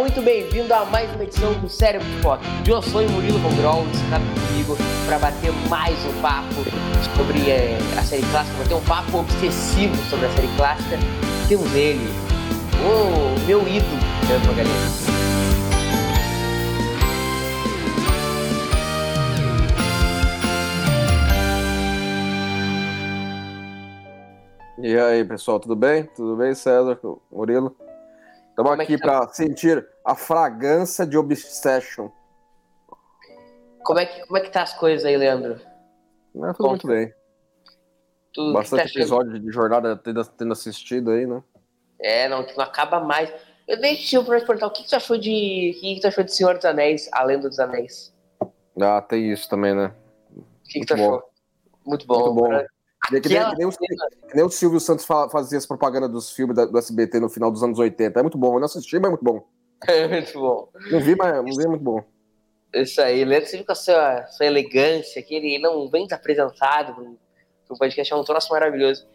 Muito bem-vindo a mais uma edição do Cérebro de Foto. Eu sou o Murilo Vongrol, você está comigo para bater mais um papo sobre é, a série clássica, bater um papo obsessivo sobre a série clássica. Temos ele, o meu ídolo, Leandro Magalhães. E aí, pessoal, tudo bem? Tudo bem, César, Murilo? Estamos Como é aqui tá? para sentir a fragrância de Obsession. Como é que como é que tá as coisas aí, Leandro? Né, tudo muito bem. Tu, Bastante tá achando? episódio de jornada tendo, tendo assistido aí, né? É, não, que não acaba mais. Eu deixei eu perguntar, o que, que tu achou de. O que, que tu achou de Senhor dos Anéis, a Lenda dos Anéis? Ah, tem isso também, né? O que, que tu Muito bom. achou? Muito bom. Muito bom. Que nem, que que nem o, que nem o Silvio Santos fa- fazia as propagandas dos filmes da- do SBT no final dos anos 80. É muito bom. Eu não assisti, mas é muito bom. É muito bom. Não vi, mas não vi, é muito bom. Isso aí, Leandro, você viu com a sua, sua elegância, que ele não vem desapresentado no podcast, é um troço maravilhoso.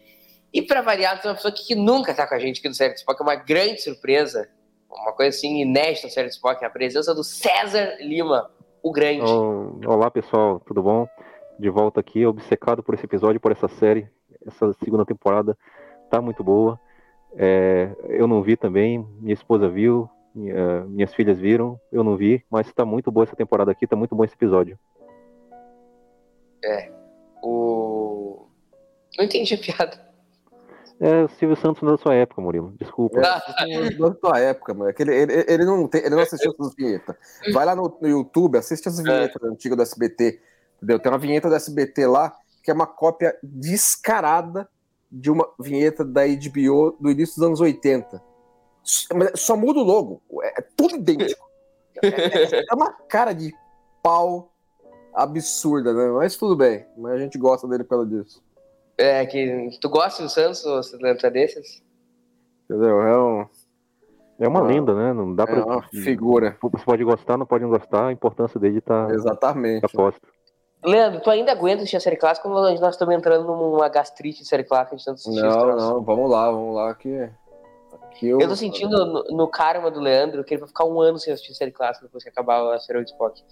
E pra variar, tem uma pessoa que, que nunca tá com a gente aqui no Série de Spock, é uma grande surpresa, uma coisa assim inédita no Série de Spock, a presença do César Lima, o grande. Olá pessoal, tudo bom? De volta aqui, obcecado por esse episódio, por essa série. Essa segunda temporada tá muito boa. É, eu não vi também, minha esposa viu, minha- minhas filhas viram, eu não vi, mas tá muito boa essa temporada aqui, tá muito bom esse episódio. O... Não entendi a piada. É o Silvio Santos da sua época, Murilo, desculpa. Da tua época, mano. É que ele, ele, ele não tem, ele não assistiu essas vinhetas. Vai lá no, no YouTube, assiste as vinhetas antigas do SBT. Entendeu? Tem uma vinheta do SBT lá que é uma cópia descarada de uma vinheta da HBO do início dos anos 80. Só- muda o logo. É, é tudo idêntico. É, é uma cara de pau absurda, né? Mas tudo bem. Mas a gente gosta dele pelo disso. É, que tu gosta do Santos, ou você lembra desses? Entendeu? É, um, É uma Ah, lenda, né? Não dá é pra. uma figura. Você pode gostar, não pode não gostar, a importância dele tá Exatamente. tá posta. Leandro, tu ainda aguenta assistir a série clássica ou nós estamos entrando numa gastrite de série clássica de tanto assistir Não, não, vamos lá, vamos lá. Que, que Eu tô sentindo no, no karma do Leandro que ele vai ficar um ano sem assistir série clássica depois que acabar a série de Spock.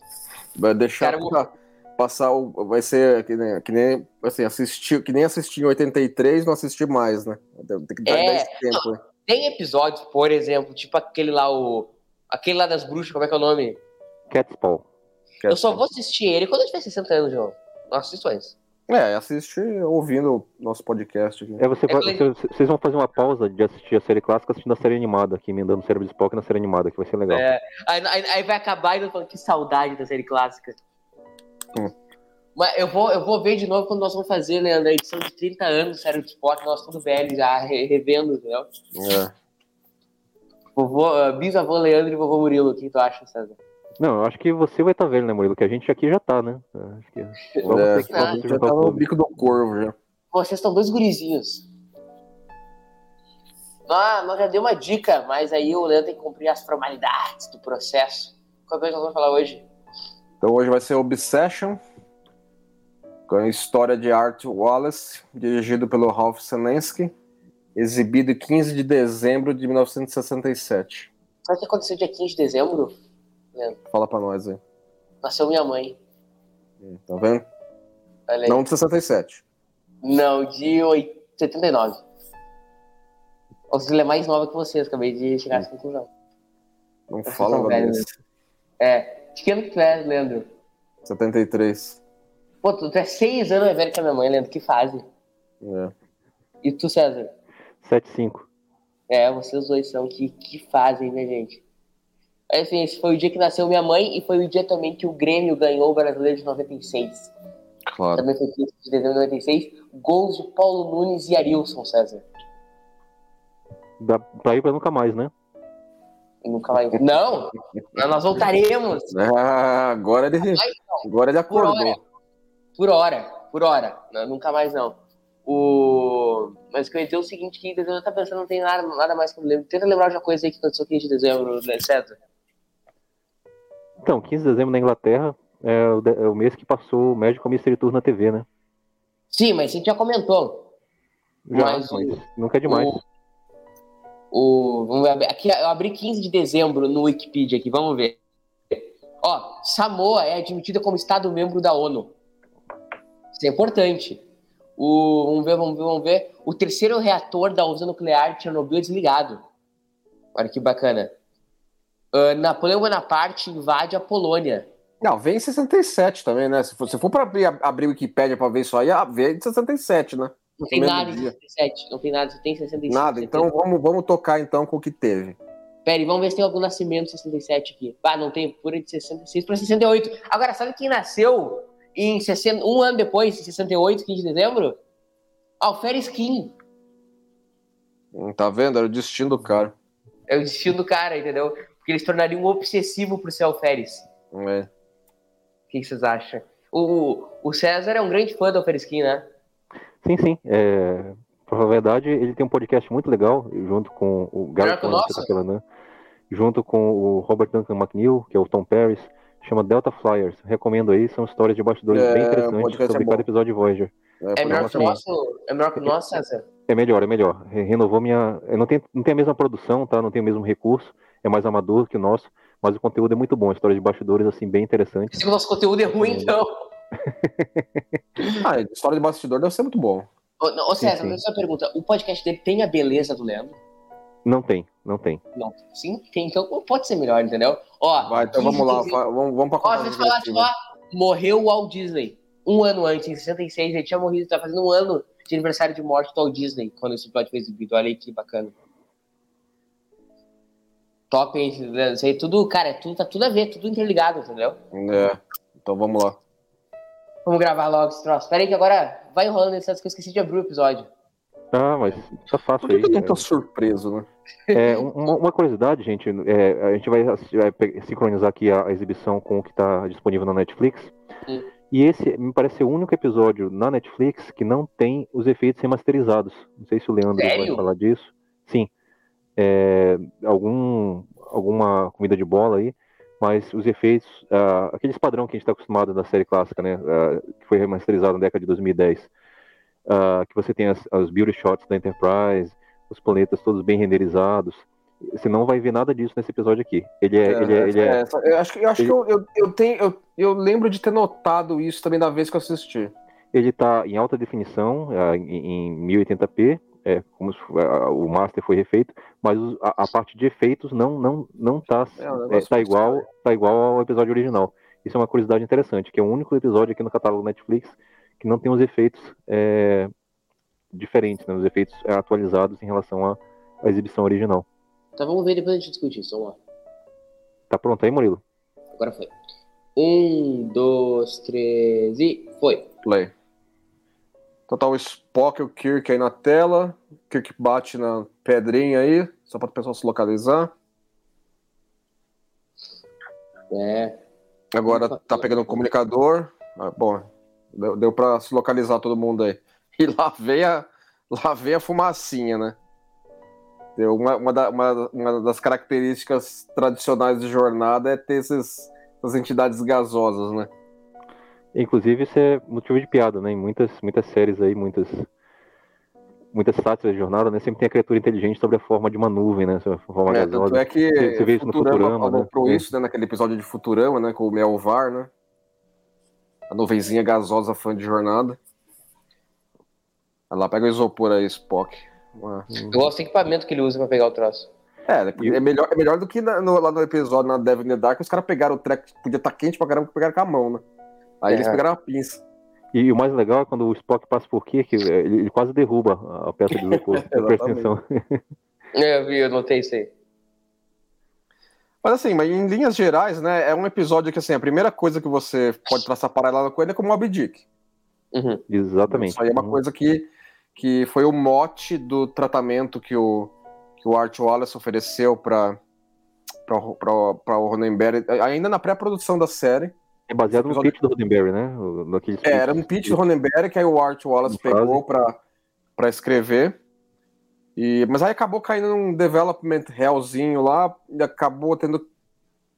Vai deixar Cara, eu pra- passar o. Vai ser que nem, que nem assim, assistir, que nem assistir em 83, não assistir mais, né? Tem que dar É, 10 tempo. né? Tem episódios, por exemplo, tipo aquele lá, o. Aquele lá das bruxas, como é que é o nome? Catspaw. Que é Eu só assim. vou assistir ele quando eu tiver 60 anos de novo. Não assisto antes. É, assiste ouvindo o nosso podcast aqui. É, você É vai- que- você- vocês vão fazer uma pausa de assistir a série clássica assistindo a série animada, aqui emendando o cérebro de Spock na série animada, que vai ser legal. É, aí, aí- aí vai acabar e falo, que saudade da série clássica. Hum. Mas eu vou, eu vou ver de novo quando nós vamos fazer, Leandro, a edição de 30 anos do Série de Spock, nós tudo velho já, re- revendo, entendeu? É. Vovô, bisavô Leandro e vovô Murilo, o que tu acha, César? Não, eu acho que você vai estar velho, né, Murilo? Que a gente aqui já tá, né? Acho que É, que Ah, já tá no bico do corvo já. Vocês estão dois gurizinhos. Ah, nós já deu uma dica, mas aí o Leandro tem que cumprir as formalidades do processo. Qual coisa nós vamos falar hoje? Então hoje vai ser Obsession, com a história de Art Wallace, dirigido pelo Ralph Senensky, exibido em 15 de dezembro de 1967. Sabe o que aconteceu dia 15 de dezembro? Fala pra nós aí. Nasceu minha mãe. Tá vendo? Olha aí. Não de 67. Não, de oit- 79. Ou seja, ela é mais nova que vocês, acabei de chegar a essa conclusão. Não Vocês fala velhos, desse. É. De que ano que tu é, Leandro? 73. Pô, tu, tu é seis anos mais velho que a minha mãe, Leandro. Que fase? É. E tu, César? 7-5. É, vocês dois são. Que, que fazem, né, gente? Assim, esse foi o dia que nasceu minha mãe e foi o dia também que o Grêmio ganhou o Brasileiro de 96. Claro. Também foi 15 de dezembro de 96. Gols de Paulo Nunes e Arilson, César. Dá pra ir pra nunca mais, né? Nunca vai. Não! Nós voltaremos! Ah, agora ele, agora ele por acordou. hora. Por hora, por hora. Nunca mais não. O... Mas que eu é o seguinte, que em dezembro eu tava pensando, não tem nada, nada mais que eu lembro. Tenta lembrar de uma coisa aí que aconteceu 15 de dezembro, né, César? Então, 15 de dezembro na Inglaterra é o, de- é o mês que passou o Magical Mystery Tour na TV, né? Sim, mas você já comentou. Já, Mas mas, o- nunca é demais. O, o, vamos ver, aqui, eu abri 15 de dezembro no Wikipedia aqui, vamos ver. Ó, Samoa é admitida como Estado-membro da ONU. Isso é importante. O, vamos ver, vamos ver, vamos ver. O terceiro reator da usina nuclear de Chernobyl é desligado. Olha que bacana. Ah, Napoleão Bonaparte invade a Polônia. Não, vem em 67 também, né? Se for, se for pra abrir, abrir Wikipedia pra ver isso aí, ah, vem em 67, né? Não tem nada em dia. 67. Não tem nada, só tem 65. Nada, então vamos, vamos tocar então com o que teve. Pera aí, vamos ver se tem algum nascimento de 67 aqui. Ah, não tem, pura de 66 para 68. Agora, sabe quem nasceu em 60, um ano depois, em 68, 15 de dezembro? Alferes Kim. Hum, Tá vendo? Era o destino do cara. É o destino do cara, entendeu? Porque ele se tornaria um obsessivo pro ser Alferes. É. O que, que vocês acham? O, o César é um grande fã do Alferes Kim, né? Sim, sim. É, pra verdade, ele tem um podcast muito legal, junto com o Melhor Gary que o Cohen, nosso? tá né? junto com o Robert Duncan McNeil, que é o Tom Paris, chama Delta Flyers. Recomendo aí, são histórias de bastidores É, bem interessantes podcast sobre é cada episódio de Voyager. É foi melhor que o semana. nosso? É melhor que o nosso, César? É melhor, é melhor. Re- Renovou minha. eu Não tem, não tem a mesma produção, tá? Não tem o mesmo recurso. É mais amador que o nosso, mas o conteúdo é muito bom. História de bastidores, assim, bem interessante. Se o nosso conteúdo é ruim, então. Ah, história de bastidor deve ser muito bom. Ô, não, ô, César, sim. mas uma pergunta. O podcast dele tem a beleza do Leandro? Não tem, não tem. Não. Sim, tem. Então pode ser melhor, entendeu? Ó, Vai, então 15 vamos lá, fa- vamos, vamos pra Ó, deixa eu falar, tipo, ó, morreu o Walt Disney. Um ano antes, em 66, ele tinha morrido, tá fazendo um ano de aniversário de morte do Walt Disney, quando esse episódio foi exibido. Olha aí que bacana. Top, hein? Isso aí tudo, cara, é tudo, tá tudo a ver, tudo interligado, entendeu? É, então vamos lá. Vamos gravar logo esse troço. Pera aí que agora vai enrolando essas que eu esqueci de abrir o episódio. Ah, mas tá fácil Por que aí. eu não é. tô surpreso, né? É, um- uma, uma curiosidade, gente, é, a gente vai, vai sincronizar aqui a, a exibição com o que está disponível na Netflix. Hum. E esse me parece ser o único episódio na Netflix que não tem os efeitos remasterizados. Não sei se o Leandro vai Sério? falar disso. Sim. É, alguma comida de bola aí, mas os efeitos, ah, aqueles padrão que a gente está acostumado da série clássica, né, ah, que foi remasterizado na década de 2010, ah, que você tem as, as beauty shots da Enterprise, os planetas todos bem renderizados. Você não vai ver nada disso nesse episódio aqui. Ele é, ele é, ele é- essa- eu acho que, eu, acho ele- que eu, eu, eu tenho, eu, eu lembro de ter notado isso também da vez que eu assisti. ele tá em alta definição, em, em 1080p, é, como se ah, o master foi refeito, mas a, a parte de efeitos não não não tá, É, é, tá igual tá igual ao episódio original. Isso é uma curiosidade interessante, que é o único episódio aqui no catálogo Netflix que não tem os efeitos é, diferentes, né, os efeitos atualizados em relação à, à exibição original. Então vamos ver depois a gente discute isso. Vamos lá. Tá pronto aí, Murilo? Agora foi. Um, dois, três e foi. Play. Então tá o Spock e o Kirk aí na tela. O Kirk bate na pedrinha aí, só para o pessoal se localizar. É. Agora tá pegando o comunicador. Ah, bom, deu, deu para se localizar todo mundo aí. E lá veio a, lá veio a fumacinha, né? Deu uma, uma, da- uma- uma das características tradicionais de jornada é ter esses, essas entidades gasosas, né? Inclusive, isso é motivo de piada, né? Em muitas, muitas séries aí, muitas, muitas sátiras de jornada, né? Sempre tem a criatura inteligente sobre a forma de uma nuvem, né? Sobre a forma É, tanto é que Você- você vê isso no Futurama, né? É. isso né, naquele episódio de Futurama, né? Com o Melvar, né? A nuvenzinha gasosa fã de jornada. Lá pega o isopor aí, Spock. Uma- Eu gosto do equipamento que ele usa pra pegar o troço. É, é melhor, é melhor do que na- no- lá no episódio na Devil in the Dark, os caras pegaram o treco, podia estar quente pra caramba, pegaram com a mão, né? Aí É. eles pegaram a pinça. E, o mais legal é quando o Spock passa por Kirk, ele, ele quase derruba a peça de. Presta atenção. É, Eu vi, eu notei isso aí. Mas assim, mas em linhas gerais, né, é um episódio que, assim, a primeira coisa que você pode traçar paralela com ele é com o Moby Dick. Uhum. Exatamente. Isso aí é uma Uhum. coisa que, que foi o mote do tratamento que o, que o Art Wallace ofereceu para para o Ronenberry, ainda na pré-produção da série. É baseado no pitch do Ronenberry, né? É, era um pitch do Ronenberry que aí o Art Wallace pegou para escrever. E, mas aí acabou caindo num development realzinho lá, e acabou tendo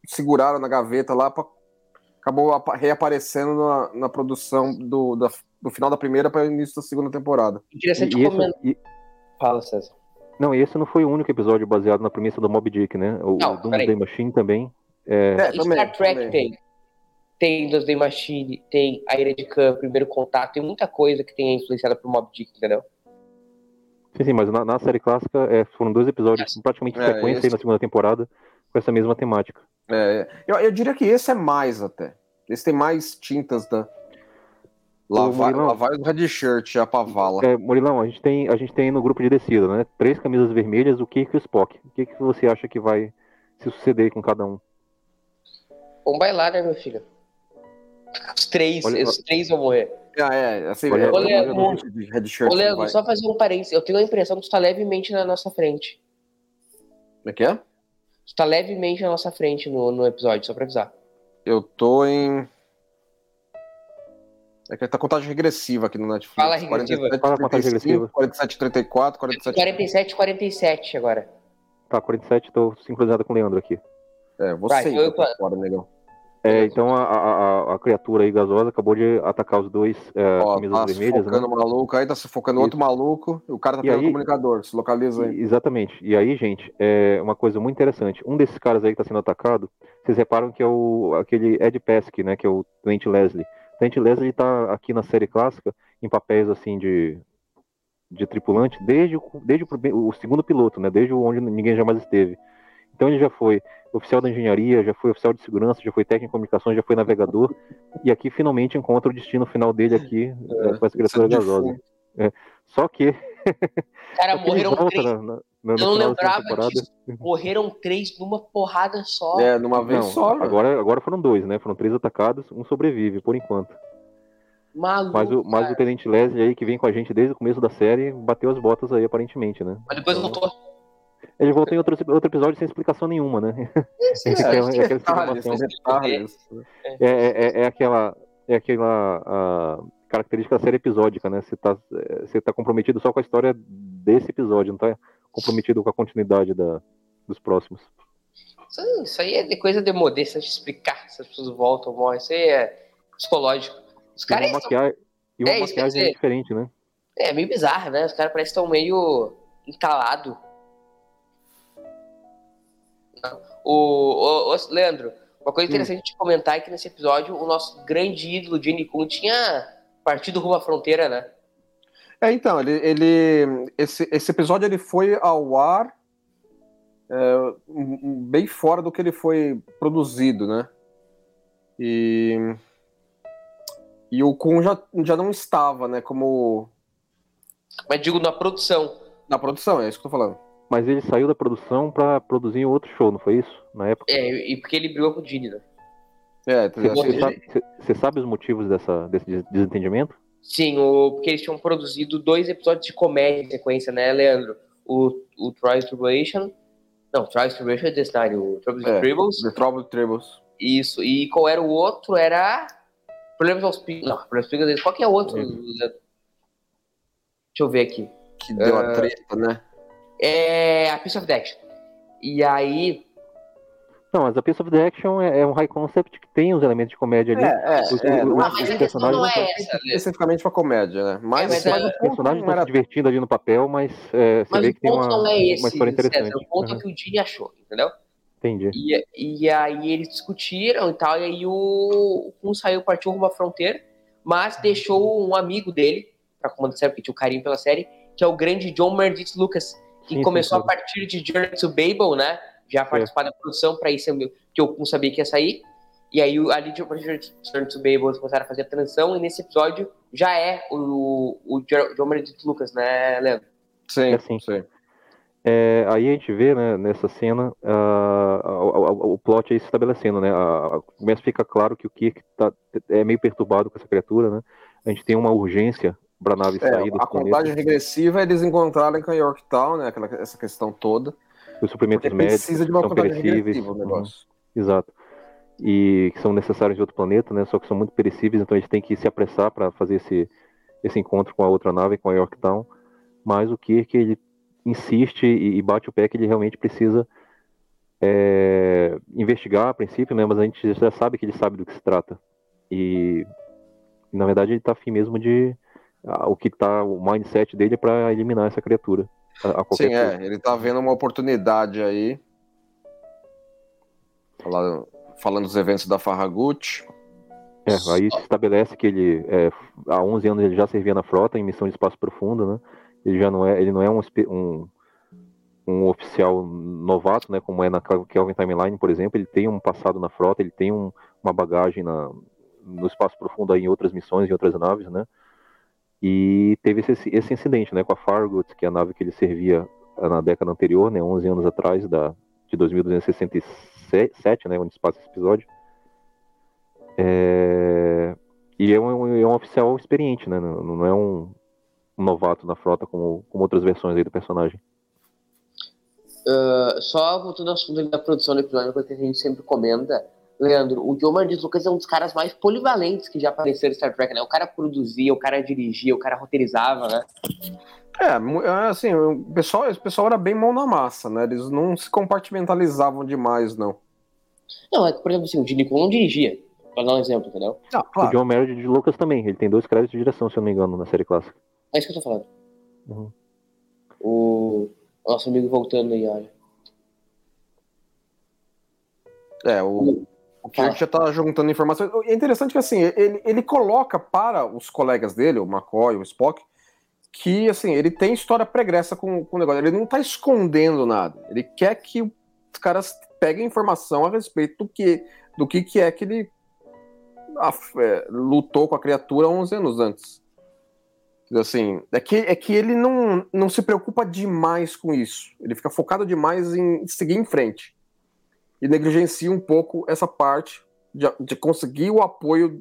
segurado na gaveta lá, pra, acabou reaparecendo na, na produção do, da, do final da primeira para o início da segunda temporada. Interessante e, comentar. E... Fala, César. Não, e esse não foi o único episódio baseado na premissa do Mob Dick, né? O, não, o Doomsday Machine também. É... É, também, Star Trek também. tem. Tem Doomsday Machine, tem A Ira de Khan, Primeiro Contato, tem muita coisa que tem influenciada por Mob Dick, entendeu? Sim, sim, mas na, na série clássica é, foram dois episódios praticamente em é, sequência esse... na segunda temporada com essa mesma temática. É, eu, eu, diria que esse é mais até. Esse tem mais tintas da. Lavar, lavar o red shirt, a pavala. É, Murilão, a gente, tem, a gente tem no grupo de descida, né? Três camisas vermelhas, o Kirk e o Spock. O que, que você acha que vai se suceder com cada um? Vamos bailar, né, meu filho? Os três, olha, os três vão morrer. Ah, é, assim, olha, um de red shirt. Olha, só fazer um parênteses. Eu tenho a impressão que está levemente na nossa frente. Como é que é? Está levemente na nossa frente no, no episódio, só pra avisar. Eu tô em. É que tá contagem regressiva aqui no Netflix. Fala regressiva. 47, Fala contagem regressiva. 47, 34, 47... 47, 47 agora. Tá, 47, tô sincronizado com o Leandro aqui. É, você Vai, eu... fora, negão. É, então a, a, a, criatura aí gasosa acabou de atacar os dois é, Ó, camisas tá vermelhas. Sufocando né? maluco, aí tá sufocando Isso. outro maluco, e o cara tá pegando o comunicador, se localiza aí. Exatamente. E aí, gente, é uma coisa muito interessante. Um desses caras aí que tá sendo atacado, vocês reparam que é o aquele Ed Pesky, né? Que é o Trent Leslie. Trent Leslie tá aqui na série clássica em papéis assim de, de tripulante desde, desde o, o segundo piloto, né? Desde onde ninguém jamais esteve. Então ele já foi oficial da engenharia, já foi oficial de segurança, já foi técnico de comunicações, já foi navegador, e aqui finalmente encontra o destino final dele aqui é, é com essa criatura gasosa. É. Só que. Cara, morreram três. Na, na, na eu não lembrava disso. Morreram três numa porrada só. É, numa vez não, só. Agora, agora foram dois, né? Foram três atacados, um sobrevive, por enquanto. Maluco, mas, o, mas o Tenente Leslie aí, que vem com a gente desde o começo da série, bateu as botas aí, aparentemente, né? Mas depois então, voltou. Ele voltou em outro, outro episódio sem explicação nenhuma, né? Isso, é, é, aquela, é aquela característica da série episódica, né? Você tá, você tá comprometido só com a história desse episódio, não tá comprometido com a continuidade da, dos próximos. Isso, aí é coisa de modéstia de explicar se as pessoas voltam ou morrem. Isso aí é psicológico. Os caras. E uma, maquiagem, e uma é, maquiagem diferente, né? É meio bizarro, né? Os caras parecem que estão meio encalados o, o, o, Leandro, uma coisa interessante hum. de comentar é que nesse episódio o nosso grande ídolo, Jenny Kun, tinha partido rumo à fronteira, né? É, então, ele, ele esse, esse episódio ele foi ao ar é, bem fora do que ele foi produzido, né? E, e o Kun já, já não estava, né? Como. Mas digo na produção. Na produção, é isso que eu tô falando. Mas ele saiu da produção para produzir outro show, não foi isso? Na época? É, e porque ele brigou com o Dini, né? É, você, você, sabe, você sabe os motivos dessa, desse desentendimento? Sim, o, porque eles tinham produzido dois episódios de comédia em sequência, né, Leandro? O, o Trials Tribulation. Não, Trials Tribulation é desse o Troubles é, Tribbles. The Trouble Tribbles. Isso, e qual era o outro? Era. Problemas aos Picos. Não, Problemas aos Picos. Qual que é o outro? Deixa eu ver aqui. Que deu uh... a treta, né? É a Piece of the Action. E aí. Não, mas a Piece of the Action é, é um high concept que tem os elementos de comédia ali. É, é, os, é, os, mas os personagens não é essa, especificamente pra comédia, né? Mas, é, mas, mas os personagens estão era... se divertindo ali no papel, mas é, você mas vê que tem uma, não é esse, uma história interessante. César, o ponto uhum. que o Dini achou, entendeu? Entendi. E, e aí eles discutiram e tal, e aí o um saiu, partiu rumo à fronteira, mas deixou um amigo dele, pra comandar série, porque tinha o carinho pela série, que é o grande John Meredith Lucas, que sim, começou sim, a partir de Journey to Babel, né? Já participar da produção para isso, que eu não sabia que ia sair. E aí, ali de Journey to Babel, eles começaram a fazer a transição, e nesse episódio já é o, o John Meredith Lucas, né, Leandro? Sim, é sim. sim. É, aí a gente vê, né, nessa cena, uh, o, o plot aí se estabelecendo, né? Uh, começa a ficar claro que o Kirk tá, é meio perturbado com essa criatura, né? A gente tem uma urgência para a nave é, sair A contagem regressiva é eles encontrarem com a Yorktown, né? Aquela, essa questão toda. Os suprimentos médicos precisa de uma são contagem perecíveis. regressiva o negócio. Uhum, exato. E que são necessários de outro planeta, né? Só que são muito perecíveis, então a gente tem que se apressar para fazer esse, esse encontro com a outra nave, com a Yorktown. Mas o Kirk, ele insiste e, e bate o pé que ele realmente precisa é, investigar a princípio, né? Mas a gente já sabe que ele sabe do que se trata. E, na verdade, ele está afim mesmo de. O que tá. O mindset dele é para eliminar essa criatura. A, a Sim, é. custo. Ele tá vendo uma oportunidade aí. Falando, falando dos eventos da Farragut. É, aí se estabelece que ele é, há 11 anos ele já servia na frota em missão de espaço profundo, né? Ele já não é, ele não é um, um, um oficial novato, né? Como é na Kelvin Timeline, por exemplo. Ele tem um passado na frota, ele tem um- uma bagagem na, no espaço profundo aí em outras missões, em outras naves, né? E teve esse, esse incidente, né? Com a Farragut, que é a nave que ele servia ah, na década anterior, né? 11 anos atrás, da, de 2267, né? Onde se passa esse episódio. É, E é um, é um oficial experiente, né? Não, não é um, um novato na frota como, como outras versões aí do personagem. Ah, só voltando ao assunto da produção do episódio, que a gente sempre comenta, Leandro, o John Martins Lucas é um dos caras mais polivalentes que já apareceram em Star Trek, né? O cara produzia, o cara dirigia, o cara roteirizava, né? É, é, assim, o pessoal, o pessoal era bem mão na massa, né? Eles não se compartimentalizavam demais, não. Não, é que, por exemplo, assim, o Gene não dirigia, pra dar um exemplo, entendeu? Ah, O John Meredith de Lucas também, ele tem dois créditos de direção, se eu não me engano, na série clássica. É isso que eu tô falando. Uhum. O nosso amigo voltando aí, olha. É, o, o Kirk já tá juntando informações. É interessante que, assim, ele, ele coloca para os colegas dele, o McCoy, o Spock, que, assim, ele tem história pregressa com, com o negócio. Ele não tá escondendo nada. Ele quer que os caras peguem informação a respeito do que, do que, que é que ele af- é, lutou com a criatura 11 anos antes. Assim, é que, é que ele não, não se preocupa demais com isso. Ele fica focado demais em seguir em frente e negligencia um pouco essa parte de, de conseguir o apoio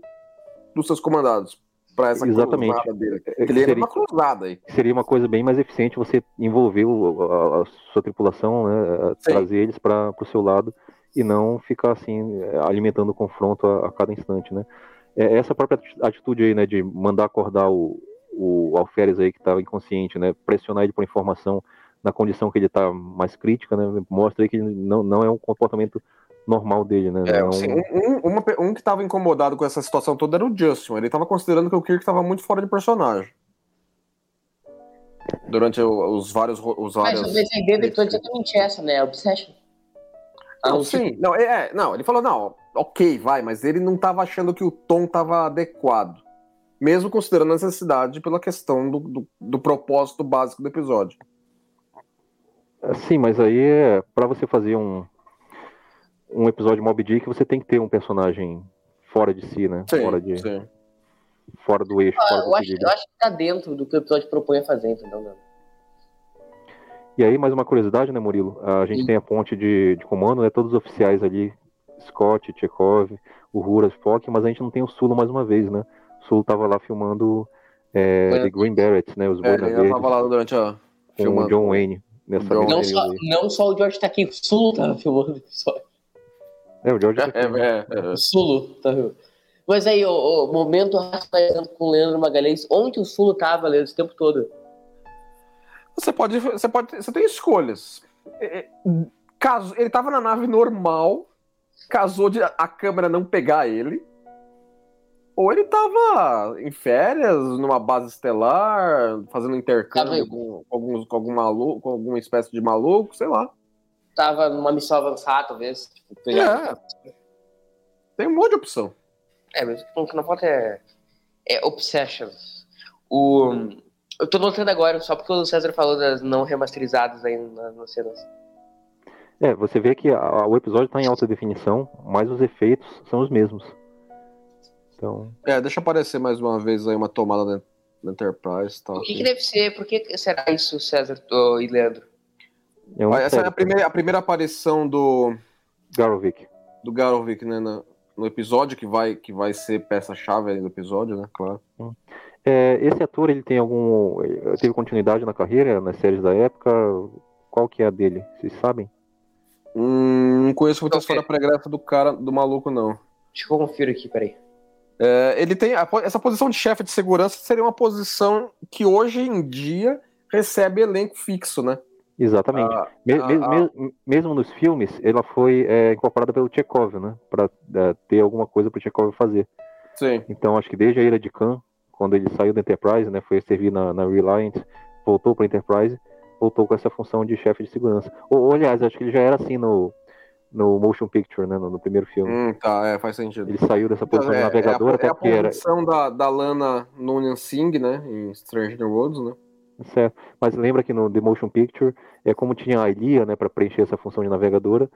dos seus comandados para essa Exatamente. cruzada dele. Ele seria- numa cruzada aí. Seria uma coisa bem mais eficiente você envolver o- a, a sua tripulação, né, trazer eles para o seu lado e não ficar assim alimentando o confronto a, a cada instante, né? É, essa própria ati- atitude aí, né, de mandar acordar o, o Alferes aí que estava inconsciente, né, pressionar ele por informação na condição que ele está mais crítica, né, mostra aí que ele não, não é um comportamento normal dele, né? É, não assim, um- um, um- uma um que estava incomodado com essa situação toda era o Justin. Ele estava considerando que o Kirk estava muito fora de personagem. Durante o- os vários. Os Mas vários... o BCD do episódio é exatamente essa, né? Obsession. Ah, Não, sim. Não, é, é, não, ele falou, não, ok, vai, mas ele não estava achando que o tom estava adequado. Mesmo considerando a necessidade pela questão do, do, do propósito básico do episódio. Sim, mas aí é para você fazer um um episódio Mob Dick, você tem que ter um personagem fora de si, né? fora de sim. fora do eixo, Ah, fora eu, do acho, eu acho que tá dentro do que o episódio propõe a fazer, entendeu? E aí mais uma curiosidade, né, Murilo? A gente Sim. tem a ponte de, de comando, né? Todos os oficiais ali, Scott, Chekhov, o Hura, Spock, mas a gente não tem o Sulo mais uma vez, né? O Sulo tava lá filmando é, The Green Berets, né? Os É, Boina ele tava lá durante a. com o filmando. John Wayne nessa Não só, não só o George tá aqui, o Sulo tava filmando o episódio. É, o George É, é, é, O Sulo tá filmando. Mas aí, o, o momento racionalizando com o Leandro Magalhães, onde o Sulo tava, Leandro, esse tempo todo? Você pode, você pode, você tem escolhas. É, é, Caso ele tava na nave normal, casou de a câmera não pegar ele, ou ele tava em férias numa base estelar, fazendo intercâmbio Tava- com, com alguns, com algum maluco, com alguma espécie de maluco, sei lá. Tava numa missão avançada, talvez. Tipo, pegar- Tem um monte de opção. É, mas o que não falta é, é Obsessions. O, eu tô notando agora, só porque o César falou das não remasterizadas aí na- nas cenas. É, você vê que a- o episódio tá em alta definição, mas os efeitos são os mesmos. Então, É, deixa aparecer mais uma vez aí uma tomada da, Enterprise tal. O que, que deve ser? Por que será isso, César e Leandro? é uma Essa é a primeira, a primeira aparição do, Garovic. do Garovic, né, na- no episódio, que vai, que vai ser peça-chave do episódio, né, claro. É, esse ator, ele tem algum. ele Teve continuidade na carreira, nas séries da época? qual que é a dele? Vocês sabem? Hum, não conheço muita Ok. história pregressa do cara, do maluco, não. Deixa eu conferir aqui, peraí. É, ele tem. a essa posição de chefe de segurança seria uma posição que hoje em dia recebe elenco fixo, né? Exatamente. Ah, Me- ah, me- ah. me- mesmo nos filmes, ela foi é, incorporada pelo Chekhov, né? Para ter alguma coisa para o Chekhov fazer. sim. Então, acho que desde a Ira de Khan, quando ele saiu da Enterprise, né, foi servir na, na Reliant, voltou para a Enterprise, voltou com essa função de chefe de segurança. Ou, ou, aliás, acho que ele já era assim no, no Motion Picture, né, no, no primeiro filme. Hum, tá, é, faz sentido. Ele saiu dessa posição é, de navegador é a, até é a porque era. posição da, da Lana Noonan Singh, né? Em Stranger Worlds, né? Certo. Mas lembra que no The Motion Picture, é como tinha a Ilia, né, para preencher essa função de navegadora,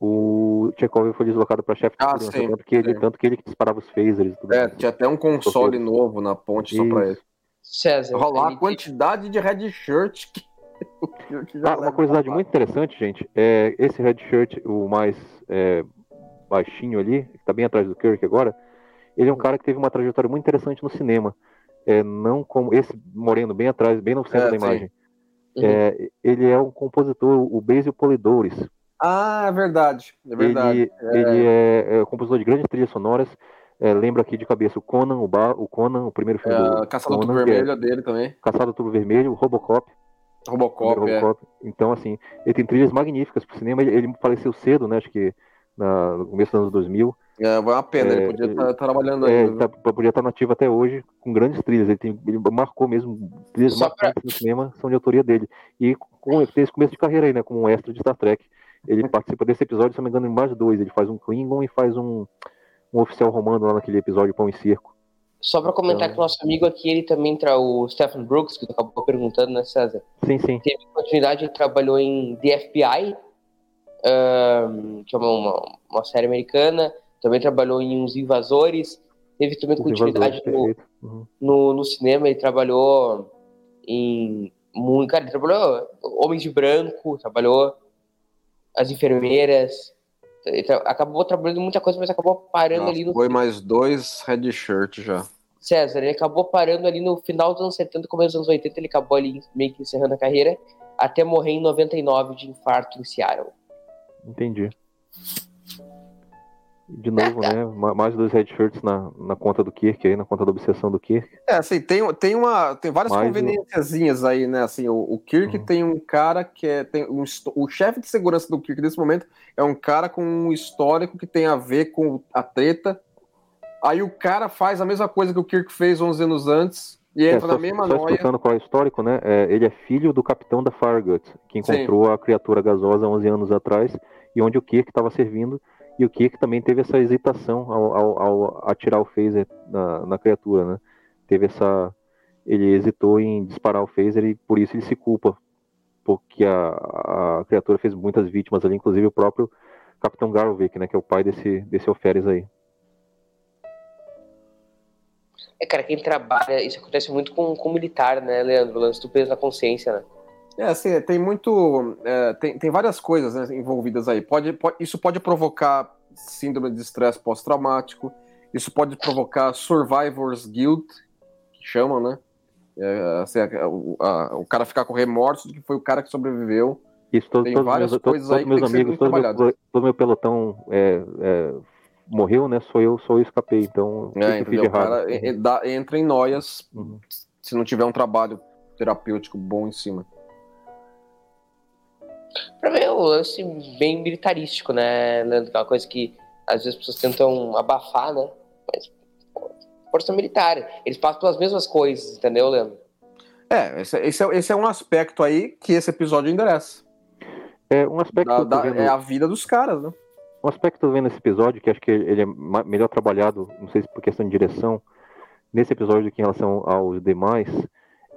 o Chekhov foi deslocado para chefe de Ah, segurança, sim, tanto, que ele, sim. tanto que ele que disparava os phasers e tudo É, mais. tinha até um console Isso. novo na ponte só pra ele. Isso. César. Rolar a quantidade de red shirt que, Ah, uma curiosidade muito interessante, gente, é esse red shirt, o mais é, baixinho ali, que tá bem atrás do Kirk agora, ele é um cara que teve uma trajetória muito interessante no cinema. É, não como esse moreno bem atrás, bem no centro É, da sim. imagem. Uhum. É, ele é um compositor, o Basil Polidores. Ah, é verdade. É verdade. Ele, ele é, é compositor de grandes trilhas sonoras. É, lembra aqui de cabeça o Conan, o, ba o Conan, o primeiro É, filme do Caçador do Conan, que é Vermelho é dele também. Caçado do Tubo Vermelho, o Robocop. É. Robocop. Então, assim, ele tem trilhas magníficas pro cinema. Ele, ele faleceu cedo, né? Acho que na- no começo dos anos 2000. É, foi uma pena, É, ele podia estar trabalhando É, ainda. tá, podia estar nativo até hoje, com grandes trilhas. Ele, tem, ele marcou mesmo. Trilhas Só pra- marcantes no cinema são de autoria dele. E com esse começo de carreira aí, né? Como um extra de Star Trek. Ele participa desse episódio, se não me engano, em mais dois. Ele faz um Klingon e faz um, um oficial romano lá naquele episódio Pão e Circo. Só pra comentar Então- que o nosso amigo aqui, ele também entra o Stephen Brooks, que tu acabou perguntando, né, César? Sim, sim. Teve continuidade, ele trabalhou em The FBI, ahn, que é uma, uma, série americana. Também trabalhou em Os Invasores. Teve também Os continuidade no. Uhum. no, no cinema. Ele trabalhou em. Cara, ele trabalhou Homens de Branco, trabalhou As Enfermeiras. Ele acabou trabalhando em muita coisa, mas acabou parando Nossa, ali no Foi mais dois red shirt já. César, ele acabou parando ali no final dos anos 70, começo dos anos 80, ele acabou ali meio que encerrando a carreira, até morrer em 99 de infarto em Seattle. Entendi. De novo, né? ma- Mais dois red shirts na, na conta do Kirk aí, na conta da obsessão do Kirk. É, assim, tem, tem, uma, tem várias Mas o- conveniênciazinhas aí, né? Assim, o, o Kirk Uhum. tem um cara que é. Tem um, o chefe de segurança do Kirk nesse momento é um cara com um histórico que tem a ver com a treta. Aí o cara faz a mesma coisa que o Kirk fez 11 anos antes e É, entra só, na mesma só noia. explicando qual é o histórico, né? é, ele é filho do capitão da Farragut, que Sim. encontrou a criatura gasosa 11 anos atrás, e onde o Kirk estava servindo, e o Kirk também teve essa hesitação ao, ao- ao atirar o phaser na, na criatura, né? Teve essa... Ele hesitou em disparar o phaser e por isso ele se culpa, porque a, a criatura fez muitas vítimas ali, inclusive o próprio Capitão Garvik, né? Que é o pai desse, desse Alferes aí. É, cara, quem trabalha, isso acontece muito com, com militar, né, Leandro? O lance do peso na consciência, né? É, assim, tem muito. é, tem, tem várias coisas né, envolvidas aí. Pode, pode- isso pode provocar síndrome de estresse pós-traumático, isso pode provocar survivor's guilt, que chamam, né? É, assim, a- o, a- o cara ficar com remorso de que foi o cara que sobreviveu. Isso, todo, Tem todos, várias meus, coisas todos aí que meus amigos, todo meu, todo meu pelotão é, é, morreu, né? Sou eu, sou eu escapei. Então, É, entendeu? de O cara dá- entra em noias Uhum. se não tiver um trabalho terapêutico bom em cima. Pra mim é um lance bem militarístico, né, Leandro? Aquela coisa que às vezes as pessoas tentam abafar, né? Mas, pô, força militar. Eles passam pelas mesmas coisas, entendeu, Leandro? É, esse, esse é, esse é um aspecto aí que esse episódio endereça. É um aspecto, Da- da- vendo, é a vida dos caras, né? um aspecto que eu tô vendo nesse episódio, que acho que ele é melhor trabalhado, não sei se por questão de direção, nesse episódio do que em relação aos demais,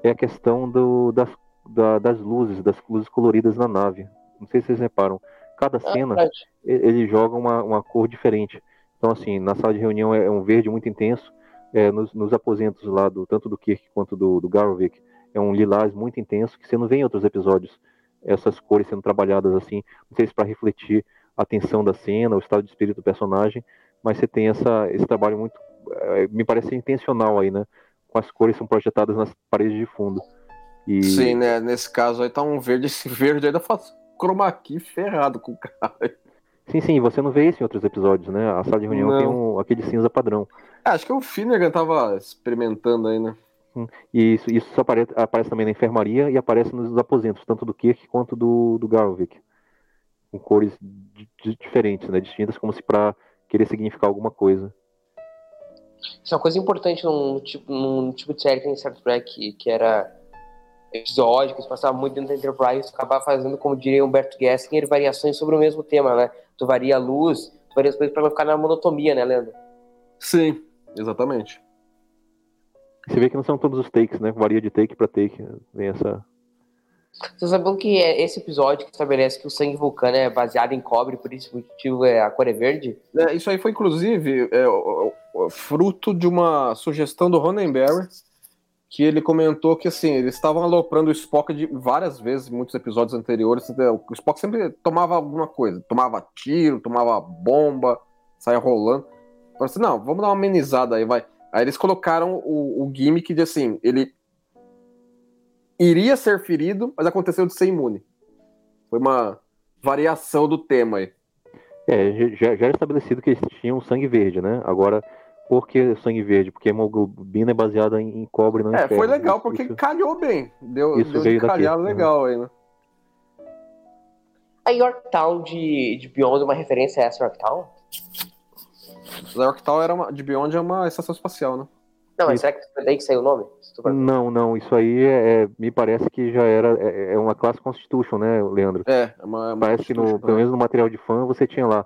é a questão do, das, da- das luzes, das luzes coloridas na nave. Não sei se vocês reparam. Cada Ah, cena e- ele joga uma, uma cor diferente. Então, assim, na sala de reunião é um verde muito intenso, é, nos, nos aposentos lá, do, tanto do Kirk quanto do, do Garvik, é um lilás muito intenso, que você não vê em outros episódios, essas cores sendo trabalhadas assim, não sei se para refletir a tensão da cena, o estado de espírito do personagem, mas você tem essa, esse trabalho muito, eh, me parece intencional aí, né? Com as cores são projetadas nas paredes de fundo. E... Sim, né? Nesse caso aí tá um verde, esse verde ainda faz chroma key ferrado com o cara. Sim, sim, você não vê isso em outros episódios, né? A sala de reunião Não. tem um, aquele cinza padrão. Ah, acho que o Finnegan tava experimentando aí, né? E isso, isso só apare- aparece também na enfermaria e aparece nos aposentos, tanto do Kirk quanto do, do Garvik. Com cores di- di- diferentes, né? Distintas, como se para querer significar alguma coisa. Isso é uma coisa importante num tipo, num tipo de série que tem em Star Trek, que, que era episódico, se passava muito dentro da Enterprise, tu acabava fazendo, como diria Humberto Gessinger, variações sobre o mesmo tema, né? Tu varia a luz, tu varia as coisas pra não ficar na monotomia, né, Leandro? Sim, exatamente. Você vê que não são todos os takes, né? Varia de take para take. Vem essa. Vocês sabiam que é esse episódio que estabelece que o sangue vulcano é baseado em cobre, por esse motivo é, a cor é verde? É, isso aí foi, inclusive, é, o- o- o- fruto de uma sugestão do Ronenberry, que ele comentou que, assim, eles estavam aloprando o Spock de várias vezes muitos episódios anteriores. O Spock sempre tomava alguma coisa. Tomava tiro, tomava bomba, saia rolando. Falei assim, não, vamos dar uma amenizada aí, vai. Aí eles colocaram o, o gimmick de, assim, ele iria ser ferido, mas aconteceu de ser imune. Foi uma variação do tema aí. É, já, já era estabelecido que eles tinham sangue verde, né? Agora, por que sangue verde? Porque a hemoglobina é baseada em, em cobre, não em É, ferro. foi legal Isso- porque isso- calhou bem. Deu, Isso deu veio de calhar daqui, legal aí, né? A Yorktown de, de Beyond é uma referência a essa Yorktown? A Yorktown era uma, de Beyond é uma estação espacial, né? Não, mas será que foi daí que saiu o nome? Não, não, isso aí é, é- me parece que já era. É, é uma classe Constitution, né, Leandro? É, é uma. é uma Parece que no, pelo né? menos no material de fã você tinha lá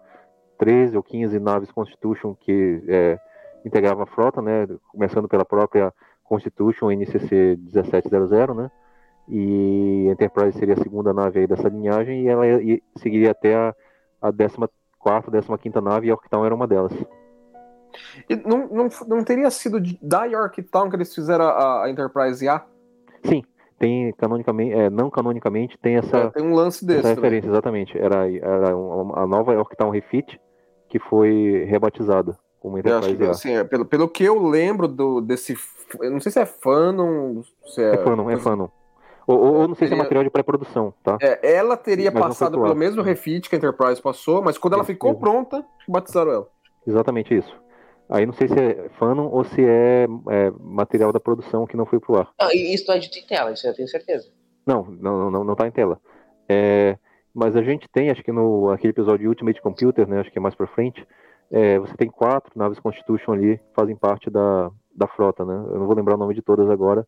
13 ou 15 naves Constitution que é, integravam a frota, né? Começando pela própria Constitution NCC 1700, né? E Enterprise seria a segunda nave dessa linhagem e ela ia- ia- seguiria até a, a 14ª, 15ª nave e a Octown era uma delas. E não, não, não teria sido da Yorktown que eles fizeram a, a Enterprise A? Sim, tem canonicamente, é, não canonicamente, tem essa, É, tem um lance desse. essa também. referência, exatamente. Era, era a nova Octown Refit que foi rebatizada como Eu acho Enterprise que, A. assim, é, pelo, pelo que eu lembro do, desse. Eu não sei se é fanon. Se é, É fanon, é fanon. Ou, ou- ou não sei se é material de pré-produção, tá? É, ela teria Mas passado pelo mesmo refit que a Enterprise passou, mas quando ela ficou pronta, batizaram ela. Exatamente isso. Aí não sei se é fanon ou se é, é, material da produção que não foi pro ar. Não, isso não é dito em tela, isso eu tenho certeza. Não, não, não, não tá em tela. É, mas a gente tem, acho que no aquele episódio Ultimate Computer, né, acho que é mais pra frente, é, você tem quatro naves Constitution ali que fazem parte da, da frota, né? Eu não vou lembrar o nome de todas agora,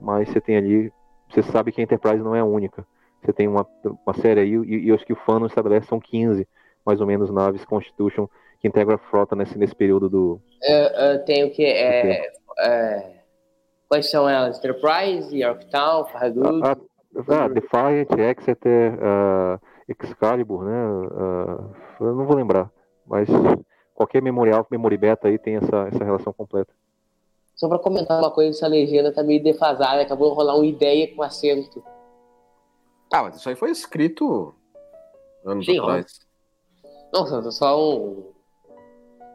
mas você tem ali, você sabe que a Enterprise não é a única. Você tem uma, uma série aí, e, e eu acho que o Fanon estabelece são 15, mais ou menos, naves Constitution que integram a frota nesse, nesse período do, É, é, tem o que? É, é, quais são elas? Enterprise, Yorktown, Farragut? Ah, ah, Defiant, Exeter, ah, Excalibur, né? ah, eu não vou lembrar, mas qualquer memorial, memory beta aí tem essa, essa relação completa. Só pra comentar uma coisa, essa legenda tá meio defasada, acabou de rolar uma ideia com acento. Ah, mas isso aí foi escrito anos Sim, atrás. Nossa, só um,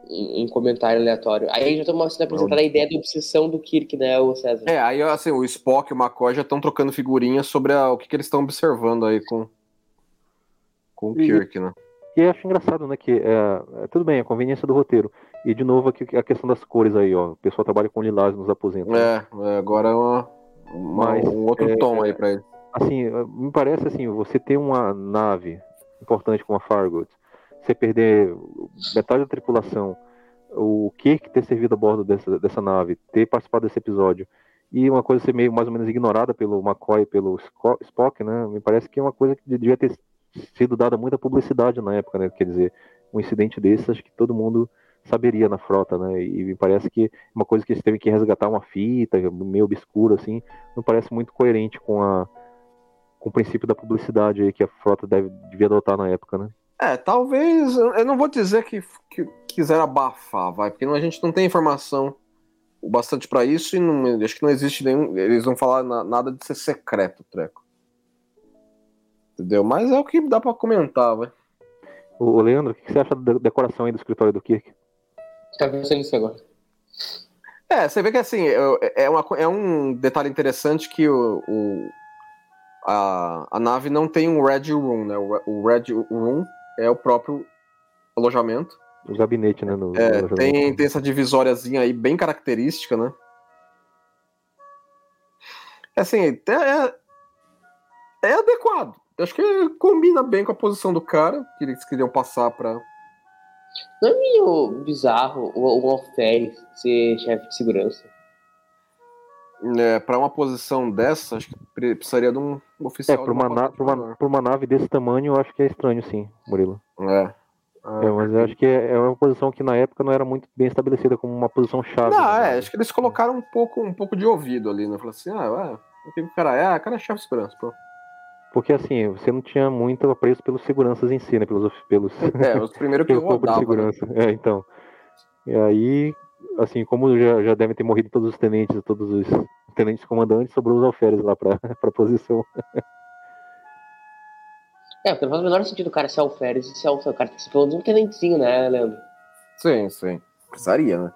um, um comentário aleatório. Aí já estamos sendo apresentada a ideia da obsessão do Kirk, né, o César? É, aí assim, o Spock e o McCoy já estão trocando figurinhas sobre a- o que, que eles estão observando aí com, com o E- Kirk, né? E eu acho engraçado, né, que é, é, tudo bem, a conveniência do roteiro. E de novo aqui a questão das cores aí, ó. O pessoal trabalha com lilás nos aposentos. né? É, é, agora é uma, uma- Mas, um outro é, tom aí pra ele. Assim, me parece assim, você ter uma nave importante como a Farragut, você perder metade da tripulação, o Kirk ter servido a bordo dessa, dessa nave, ter participado desse episódio, e uma coisa ser meio mais ou menos ignorada pelo McCoy e pelo Spock, né? Me parece que é uma coisa que devia ter sido dada muita publicidade na época, né? Quer dizer, um incidente desse, acho que todo mundo saberia na frota, né? E me parece que uma coisa que eles teve que resgatar uma fita meio obscura, assim, não parece muito coerente com a com o princípio da publicidade aí que a frota deve, devia adotar na época, né? É, talvez. Eu não vou dizer que, que quiseram abafar, vai, porque não- a gente não tem informação o bastante pra isso e não, acho que não existe nenhum. Eles vão falar na- nada de ser secreto, treco. Entendeu? Mas é o que dá pra comentar, vai. Ô, Leandro, o que você acha da decoração aí do escritório do Kirk? Tá pensando nisso agora. É, você vê que assim, é, é, uma, é um detalhe interessante que o, o a, a nave não tem um Red Room, né? O, o Red Room é o próprio alojamento. O gabinete, né? No, é, no tem, tem essa divisóriazinha aí bem característica, né? Assim, é, é adequado. Eu acho que combina bem com a posição do cara, que eles queriam passar para. Não é meio bizarro o, o ser chefe de segurança? É, para uma posição dessa, acho que precisaria de um oficial. É, para uma, na, uma, uma, nave desse tamanho, eu acho que é estranho, sim, Murilo. É. É, mas eu acho que é, é uma posição que na época não era muito bem estabelecida como uma posição chave. Não, né? é, acho que eles colocaram um pouco, um pouco de ouvido ali, né? Falaram assim, ah, ué, o que o cara é? Ah, o cara é chefe de segurança, pô. Porque assim, você não tinha muito apreço pelos seguranças em si, né? Pelos, pelos, é, os primeiros que de né? segurança. Né? É, então. E aí, assim, como já, já devem ter morrido todos os tenentes, todos os tenentes comandantes, sobrou os alferes lá pra, pra posição. É, porque não faz o menor sentido o cara ser alferes e ser alferes. O cara tem que ser pelo menos um tenentezinho, né, Leandro? Sim, sim. Precisaria, né?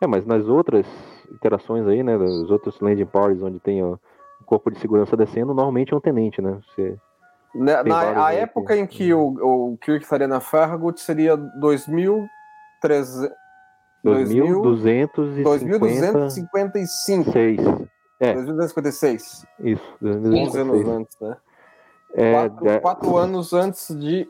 É, mas nas outras interações aí, né, dos outros landing parties onde tem o corpo de segurança descendo, normalmente é um tenente, né? Você na, na a época em que o, o Kirk estaria na Farragut seria 2300... 2255. 6. É. 2256. Isso, 11 anos antes, né? É, quatro, é... quatro, anos antes de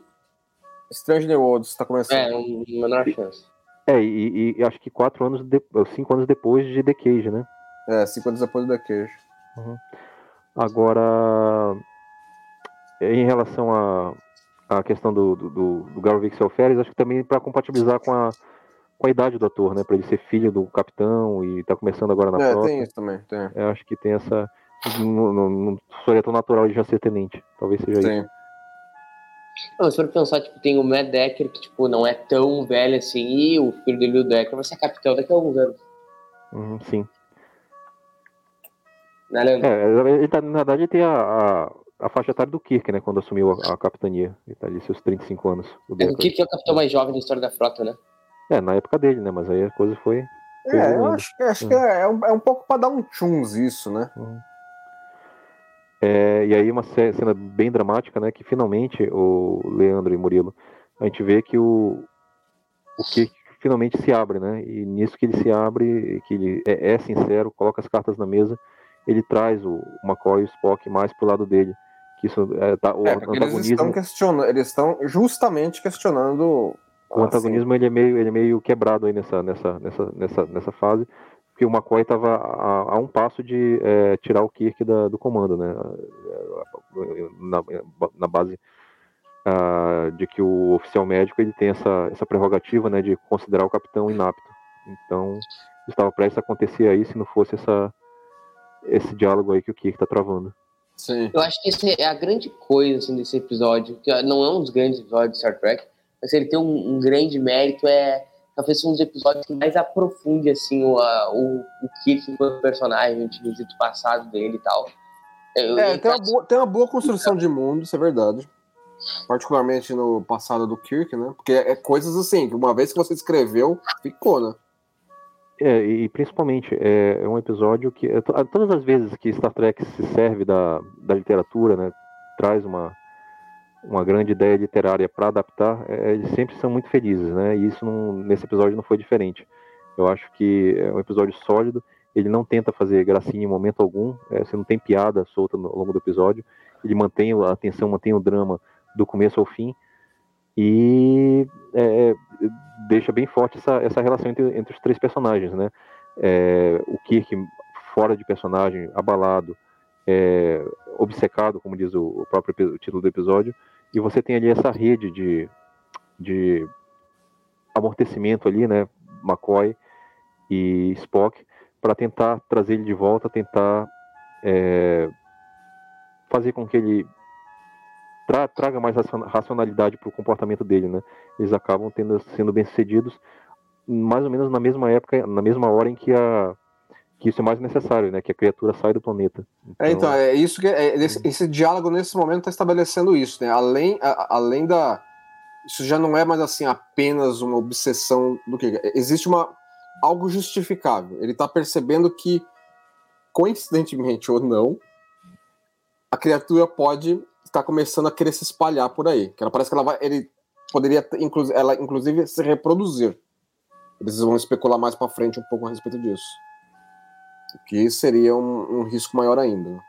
Strange New Worlds está começando. É, uma menor chance. É, e, e, acho que quatro anos, de, cinco anos depois de The Cage, né? É, cinco anos depois do The Cage. Uhum. Agora, em relação à a, a, questão do, do, do, Garvix Alferes, acho que também para compatibilizar com a, com a idade do ator, né? Para ele ser filho do capitão e tá começando agora na é, prova. tem isso também, tem. Eu acho que tem essa não, não, não seria tão natural de já ser tenente. Talvez seja Sim. isso. Não, se for pensar, tipo, tem o Matt Decker, que tipo, não é tão velho assim, e o filho dele, o Decker, vai ser capitão daqui a alguns anos. Uhum, sim. Né, é, ele tá, na verdade, ele tem a, a, a, faixa etária do Kirk, né? Quando assumiu a, a capitania. Ele tá ali seus 35 anos. O, é, o Kirk é o capitão mais jovem da história da frota, né? É, na época dele, né? Mas aí a coisa foi. É, eu acho, acho uhum. que é, é, um, é um pouco pra dar um tchuns isso, né? Uhum. É, e aí uma cena bem dramática, né? Que finalmente o Leandro e Murilo, a gente vê que o, o que finalmente se abre, né? E nisso que ele se abre, que ele é, é sincero, coloca as cartas na mesa, ele traz o McCoy e o Spock mais pro lado dele. Que isso é, tá, o é, antagonismo... Eles estão questionando, eles estão justamente questionando. O antagonismo assim. ele é meio, ele é meio quebrado aí nessa, nessa, nessa, nessa, nessa fase porque o McCoy estava a, a, um passo de é, tirar o Kirk da, do comando, né? Na, na base uh, de que o oficial médico ele tem essa, essa prerrogativa, né, de considerar o capitão inapto. Então, estava prestes a acontecer aí se não fosse essa, esse diálogo aí que o Kirk está travando. Sim. Eu acho que essa é a grande coisa assim, desse episódio, que não é um dos grandes episódios de Star Trek, mas ele tem um, um grande mérito, é talvez um dos episódios que mais aprofunde assim o, o, o Kirk enquanto personagem, o passado dele e tal. Eu, é, tem, uma boa, tem uma boa construção de mundo, isso é verdade. Particularmente no passado do Kirk, né? Porque é, é coisas assim, que uma vez que você escreveu, ficou, né? É, e principalmente é, é um episódio que é, todas as vezes que Star Trek se serve da, da literatura, né, traz uma, uma grande ideia literária para adaptar, é, eles sempre são muito felizes, né? E isso não, nesse episódio não foi diferente. Eu acho que é um episódio sólido. Ele não tenta fazer gracinha em momento algum. É, você não tem piada solta no, ao longo do episódio. Ele mantém a atenção, mantém o drama do começo ao fim e é, é, deixa bem forte essa, essa relação entre, entre os três personagens, né? É, o Kirk fora de personagem, abalado, é, obcecado, como diz o, o próprio título do episódio, e você tem ali essa rede de, de amortecimento ali, né, McCoy e Spock, para tentar trazer ele de volta, tentar é, fazer com que ele tra traga mais racionalidade para o comportamento dele, né? Eles acabam tendo, sendo bem sucedidos, mais ou menos na mesma época, na mesma hora em que a que isso é mais necessário, né? Que a criatura sai do planeta. Então, é, então é isso que é, esse, esse, diálogo nesse momento está estabelecendo isso, né? Além, a, além da isso já não é mais assim apenas uma obsessão do que existe uma algo justificável. Ele tá percebendo que, coincidentemente ou não, a criatura pode estar começando a querer se espalhar por aí. Que ela parece que ela vai, ele poderia, inclu, ela inclusive, se reproduzir. Eles vão especular mais para frente um pouco a respeito disso. O que seria um, um risco maior ainda. né?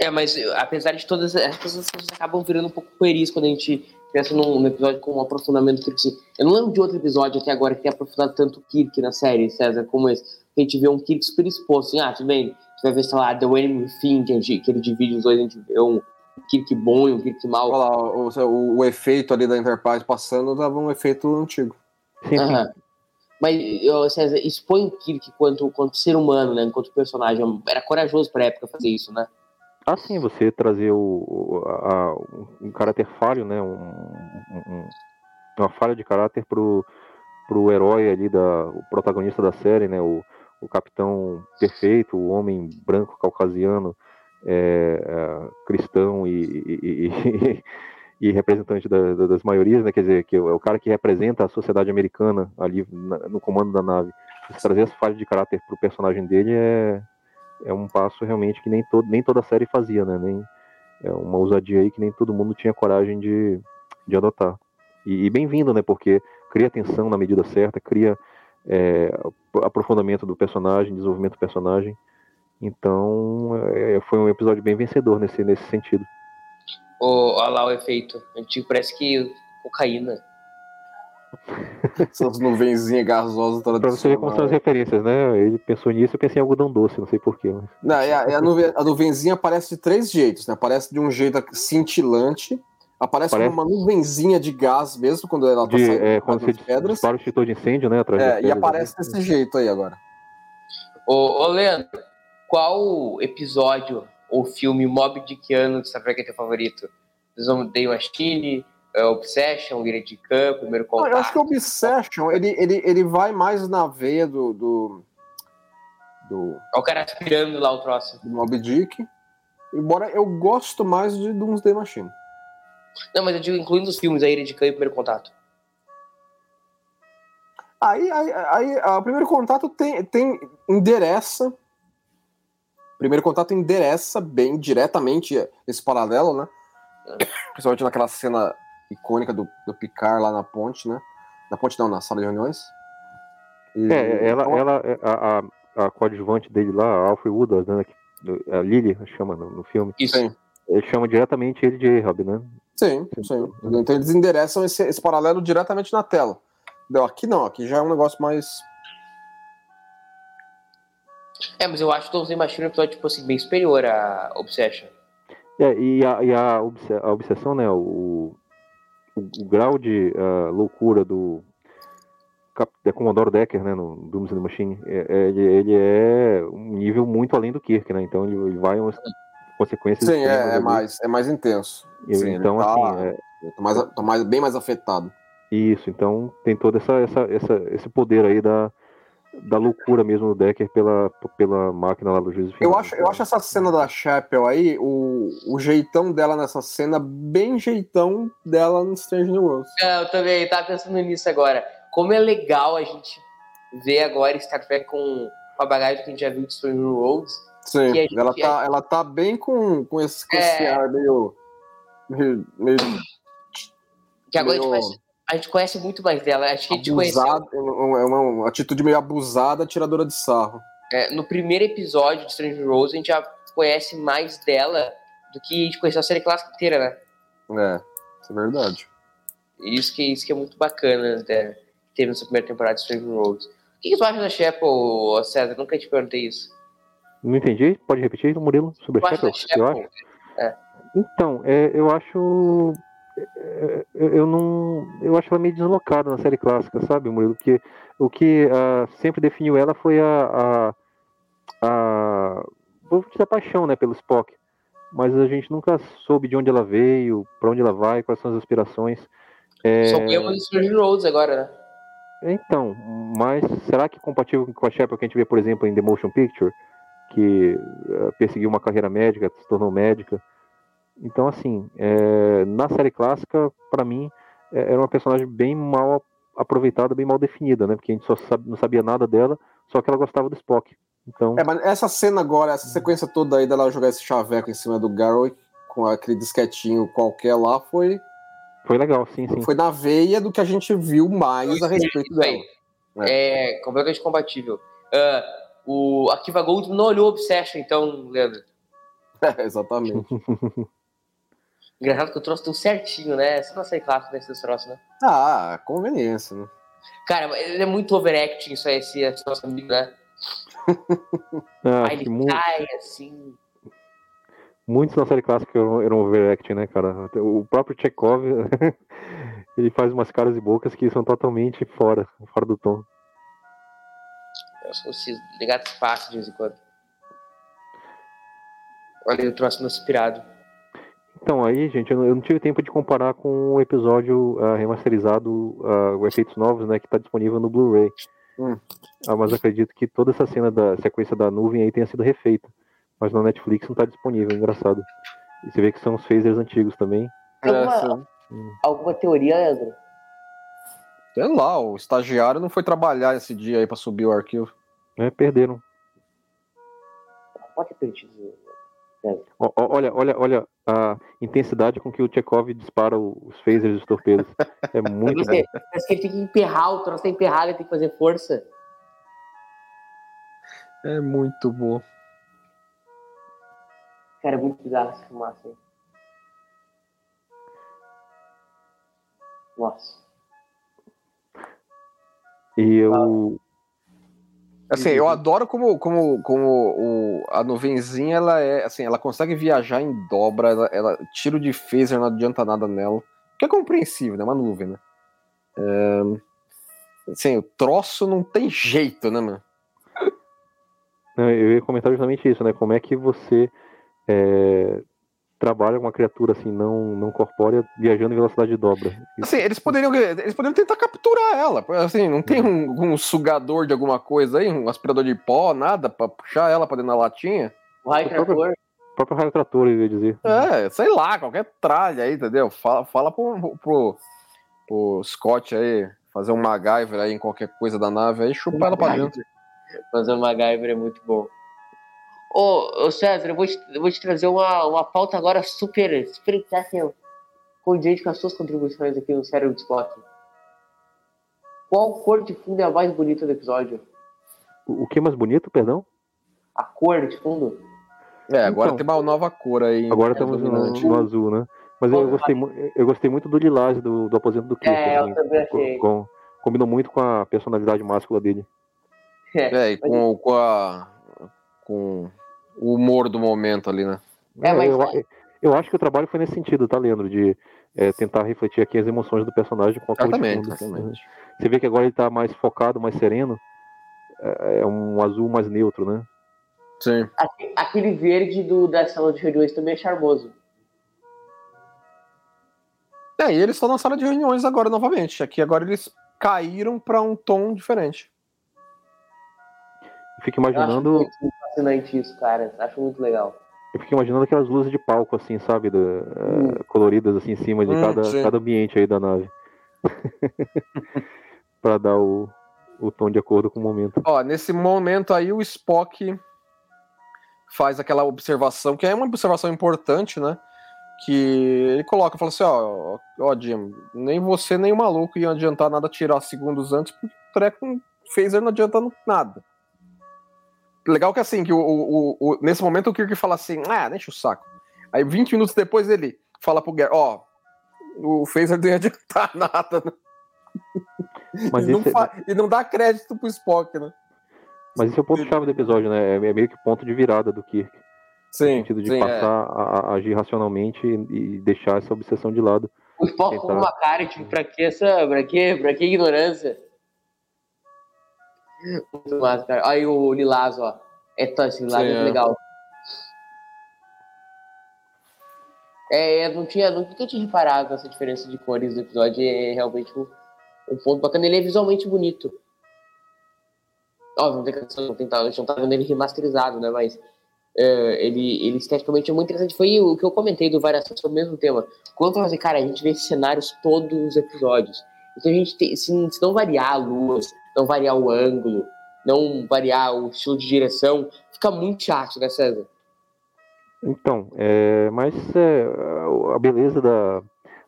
É, mas apesar de todas as pessoas acabam virando um pouco pueris quando a gente pensa num, num episódio com um aprofundamento do Kirk. Assim. Eu não lembro de outro episódio até agora que tenha aprofundado tanto o Kirk na série, César, como esse. A gente vê um Kirk super exposto, assim, ah, tudo bem, vai ver, sei lá, The Way Within, que, a gente- que ele divide os dois, a gente vê um Kirk bom e um Kirk mau. Olha lá, o, o- o efeito ali da Enterprise passando dava um efeito antigo. Mas, César, expõe o Kirk quanto, quanto ser humano, né? Enquanto personagem. Era corajoso pra época fazer isso, né? Ah, sim, você trazer o, a- a- um caráter falho, né? um- um- uma falha de caráter pro, pro herói ali, da, o protagonista da série, né? O, o capitão perfeito, o homem branco caucasiano, é, é, cristão e, e- e- e representante da- da- das maiorias, né? Quer dizer, que é o cara que representa a sociedade americana ali na- no comando da nave. Trazer essa falha de caráter pro personagem dele é, é um passo realmente que nem, todo, nem toda série fazia, né? Nem, é uma ousadia aí que nem todo mundo tinha coragem de, de adotar. E, e bem-vindo, né? Porque cria tensão na medida certa, cria é, aprofundamento do personagem, desenvolvimento do personagem. Então, é, foi um episódio bem vencedor nesse, nesse sentido. Ô, olha lá o efeito. Antigo parece que cocaína. Essas nuvenzinhas gasosas Pra você ver como são as tradicionais. referências, né? Ele pensou nisso, eu pensei em algodão doce, não sei porquê. Mas... Não, e a, e a, nuve- a nuvenzinha aparece de três jeitos, né? Aparece de um jeito cintilante, aparece Parece- como uma nuvenzinha de gás mesmo, quando ela tá De, saindo é, das quando você pedras. dispara o extintor de incêndio, né? Atrás das É, e aparece né? desse jeito aí agora. Ô, ô Leandro, qual episódio ou filme Mob Dickiano de Star Trek é teu favorito? Day Machine, é, Obsession, Ira de Khan, Primeiro Não, Contato? eu acho que o Obsession, ele, ele, ele vai mais na veia do, do, do, É o cara aspirando lá o troço. do Moby Dick, embora eu gosto mais de Doomsday Machine. Não, mas eu digo incluindo os filmes, a Ira de Khan e Primeiro Contato. Aí, aí, aí a, o primeiro contato tem, tem endereça. o Primeiro contato endereça bem diretamente esse paralelo, né? Principalmente naquela cena icônica do, do Picard lá na ponte, né? Na ponte não, na sala de reuniões. E- É, ela, então, ela a, a, a coadjuvante dele lá, a Alfred Woodard, né, a Lily chama no, no filme, Isso. Sim. ele chama diretamente ele de Ahab, né? Sim, sim. Então eles endereçam esse, esse paralelo diretamente na tela. Aqui não, aqui já é um negócio mais. É, mas eu acho que o Day Machine é um episódio, tipo assim, bem superior a Obsession. É, e a, e a, obse- a obsessão, né, o, o, o grau de ah, loucura do Cap- da Commodore Decker, né, no Doomsday Machine, é, é- ele, ele é um nível muito além do Kirk, né, então ele, ele vai umas consequências Sim, é, é ali. mais, é mais intenso. Sim, ele então, tá- assim, é, tô, mais, tô mais, bem mais afetado. Isso, então tem todo essa, essa, essa, esse poder aí da, da loucura mesmo do Decker pela, pela máquina lá do juízo final. Eu acho, eu acho essa cena da Chapel aí, o, o jeitão dela nessa cena, bem jeitão dela no Strange New Worlds. É, eu também tava pensando nisso agora. Como é legal a gente ver agora Star Trek com, a bagagem que a gente já viu de Strange New Worlds. Sim, gente- ela, tá, ela tá bem com, com, esse, com esse É. ar meio. Meio, meio Que agora a gente, Meio- conhece, a gente conhece muito mais dela. Acho que a gente conheceu é uma, é uma- atitude meio abusada, tiradora de sarro. é, no primeiro episódio de Strange Worlds, a gente já conhece mais dela do que a gente conheceu a série clássica inteira, né? É, isso é verdade. Isso que, isso que é muito bacana né, que teve nessa primeira temporada de Strange Worlds. O que, que tu acha da Chapel, César? Nunca te perguntei isso. Não entendi? Pode repetir, Murilo? Sobre a acha da Então, é, eu acho. é, Eu, eu não. Eu acho ela meio deslocada na série clássica, sabe, Murilo? Porque o que ah, sempre definiu ela foi a. a, a vou dizer a paixão, né, pelo Spock. Mas a gente nunca soube de onde ela veio, para onde ela vai, quais são as aspirações. É, Só ganhamos Strange New Worlds agora, né? Então, mas será que é compatível com a Shepard que a gente vê, por exemplo, em The Motion Picture, que eh, perseguiu uma carreira médica, se tornou médica? Então, assim, eh, na série clássica, para mim, eh, era uma personagem bem mal aproveitada, bem mal definida, né? Porque a gente só sabe, não sabia nada dela, só que ela gostava do Spock. Então, É, mas essa cena agora, essa sequência toda aí dela jogar esse chaveco em cima do Garrow com aquele disquetinho qualquer lá foi, foi legal, sim, sim. foi na veia do que a gente viu mais a respeito dela. É completamente compatível. Ah, o Akiva Gold não olhou Obsession, então, Leandro. É, exatamente. Engraçado que eu trouxe tudo certinho, né? Você não sei clássico desses troços, né? Ah, conveniência, né? Cara, ele é muito overacting, isso aí, esse, esse nosso amigo, né? Ah, Aí ele mu- cai assim. muitos na série clássica eram, overacting, né, cara? O próprio Chekhov, ele faz umas caras e bocas que são totalmente fora, fora do tom. Eu sou esses ligados fácil de vez em quando. Olha aí o troço no inspirado. Então, aí, gente, eu não, eu não tive tempo de comparar com o episódio ah, remasterizado, ah, o Efeitos Novos, né, que tá disponível no Blu-ray. Hum. Ah, mas acredito que toda essa cena da sequência da nuvem aí tenha sido refeita. Mas na Netflix não tá disponível, engraçado. E você vê que são os phasers antigos também. É, alguma, sim. alguma teoria, André? Sei lá, o estagiário não foi trabalhar esse dia aí pra subir o arquivo. né, perderam. Pode ter perdido. Ó, olha, olha, olha a intensidade com que o Chekhov dispara o- os phasers e os torpedos. É muito bom. Você, parece que ele tem que emperrar, o troço tá emperrado, ele tem que fazer força. É muito bom. Cara, é muito bizarro essa fumaça aí. Nossa. E eu. Assim, eu adoro como, como, como o, a nuvenzinha, ela é, assim, ela consegue viajar em dobra, ela, ela- tiro de phaser não adianta nada nela. Que é compreensível, né? Uma nuvem, né? É, assim, o troço não tem jeito, né, mano? Não, Eu ia comentar justamente isso, né? Como é que você é, trabalha com uma criatura assim não, não corpórea viajando em velocidade de dobra? Assim, eles poderiam, eles poderiam tentar capturar ela. Assim, não tem um, um sugador de alguma coisa aí, um aspirador de pó, nada, pra puxar ela pra dentro da latinha? O raio O próprio- trator. O próprio raio trator, eu ia dizer. É, sei lá, qualquer tralha aí, entendeu? Fala, fala pro, pro, pro Scott aí, fazer um MacGyver aí em qualquer coisa da nave aí, chupa ela pra dentro. Fazer o MacGyver é muito bom. Ô, ô César, eu vou te, eu vou te trazer uma, uma pauta agora super, super assim, condizente com as suas contribuições aqui no Cérebro de Spock. Qual cor de fundo é a mais bonita do episódio? O, o que é mais bonito, perdão? A cor de fundo? É, agora Então. tem uma nova cor aí. Agora É estamos no, no azul, né? Mas eu gostei, eu gostei muito do lilás do, do aposento do Kirk. É, eu assim. também achei. Com- combinou muito com a personalidade máscula dele. É, e com, com, a, com o humor do momento ali, né? É, mas- eu, eu acho que o trabalho foi nesse sentido, tá, Leandro? De é, tentar refletir aqui as emoções do personagem com a cor de Exatamente, fundo. exatamente. Você vê que agora ele tá mais focado, mais sereno. É, é um azul mais neutro, né? Sim. Aque- Aquele verde do, da sala de reuniões também é charmoso. É, e eles estão na sala de reuniões agora novamente. Aqui agora eles caíram pra um tom diferente. Eu fico Eu acho imaginando, muito fascinante isso, cara. Acho muito legal. eu fico imaginando aquelas luzes de palco, assim, sabe? da- eh, coloridas assim em cima de Hum, cada, sim. cada ambiente aí da nave. Pra dar o, o tom de acordo com o momento. Ó, nesse momento aí o Spock faz aquela observação, que é uma observação importante, né? Que ele coloca, fala assim, ó, ó, Jim, nem você nem o maluco iam adiantar nada tirar segundos antes, porque o treco phaser não adianta nada. Legal que assim, que o, o- o- nesse momento o Kirk fala assim, ah, deixa o saco. Aí 20 minutos depois ele fala pro Gary, ó, o phaser não ia adiantar nada, né? Mas e, não esse- fa- e não dá crédito pro Spock, né? Mas esse é o ponto-chave do episódio, né? É meio que ponto de virada do Kirk. No Sim, sentido de sim, é. passar a, a agir racionalmente e, e deixar essa obsessão de lado. O Spock com Tentar. uma cara, tipo, pra que essa. Pra que, pra que ignorância? Muito massa, cara. Aí o Lilás, ó. É esse Lilás Sim, é legal. É, não tinha, nunca tinha reparado nessa diferença de cores do episódio. É realmente um, um ponto bacana. Ele é visualmente bonito. Óbvio, não tem que- não tem- a gente não tá vendo ele remasterizado, né? Mas é, ele, ele esteticamente é muito interessante. Foi o que eu comentei do Variação sobre o mesmo tema. Quando eu falei, cara, a gente vê cenários todos os episódios. Então a gente tem, se, se não variar a luz, não variar o ângulo, não variar o estilo de direção, fica muito chato, né, César? Então, é, mas é, a beleza da,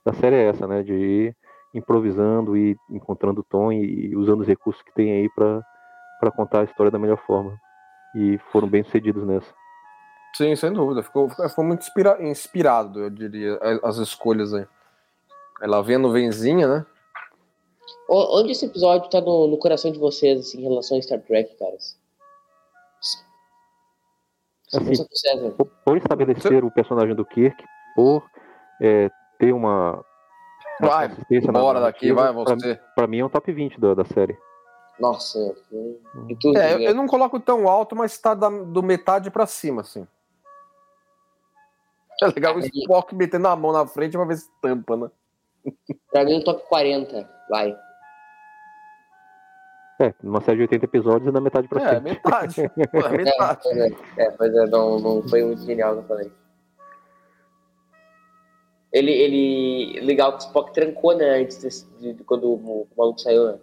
da série é essa, né? De ir improvisando e encontrando tom e, e usando os recursos que tem aí para contar a história da melhor forma. E foram bem sucedidos nessa. Sim, sem dúvida. Ficou, ficou muito inspira, inspirado, eu diria, as escolhas aí. Ela vem a nuvenzinha, né? Onde esse episódio tá no, no coração de vocês, assim, em relação a Star Trek, caras? Assim, por, estabelecer o personagem do Kirk, por é, ter uma. uma vai, bora daqui, vai você. Pra, pra, mim é um top 20 da, da série. Nossa, tudo, é, eu, eu, não coloco tão alto, mas tá da, do metade pra cima, assim. É legal o Spock metendo a mão na frente pra ver se tampa, né? Pra mim, um top 40, vai. É, numa série de 80 episódios é da metade pra é, Metade. é, metade. É, é, pois é, não, não foi muito genial que eu falei. Ele, ele. Legal que o Spock trancou, né, antes de, de quando o, o maluco saiu, né?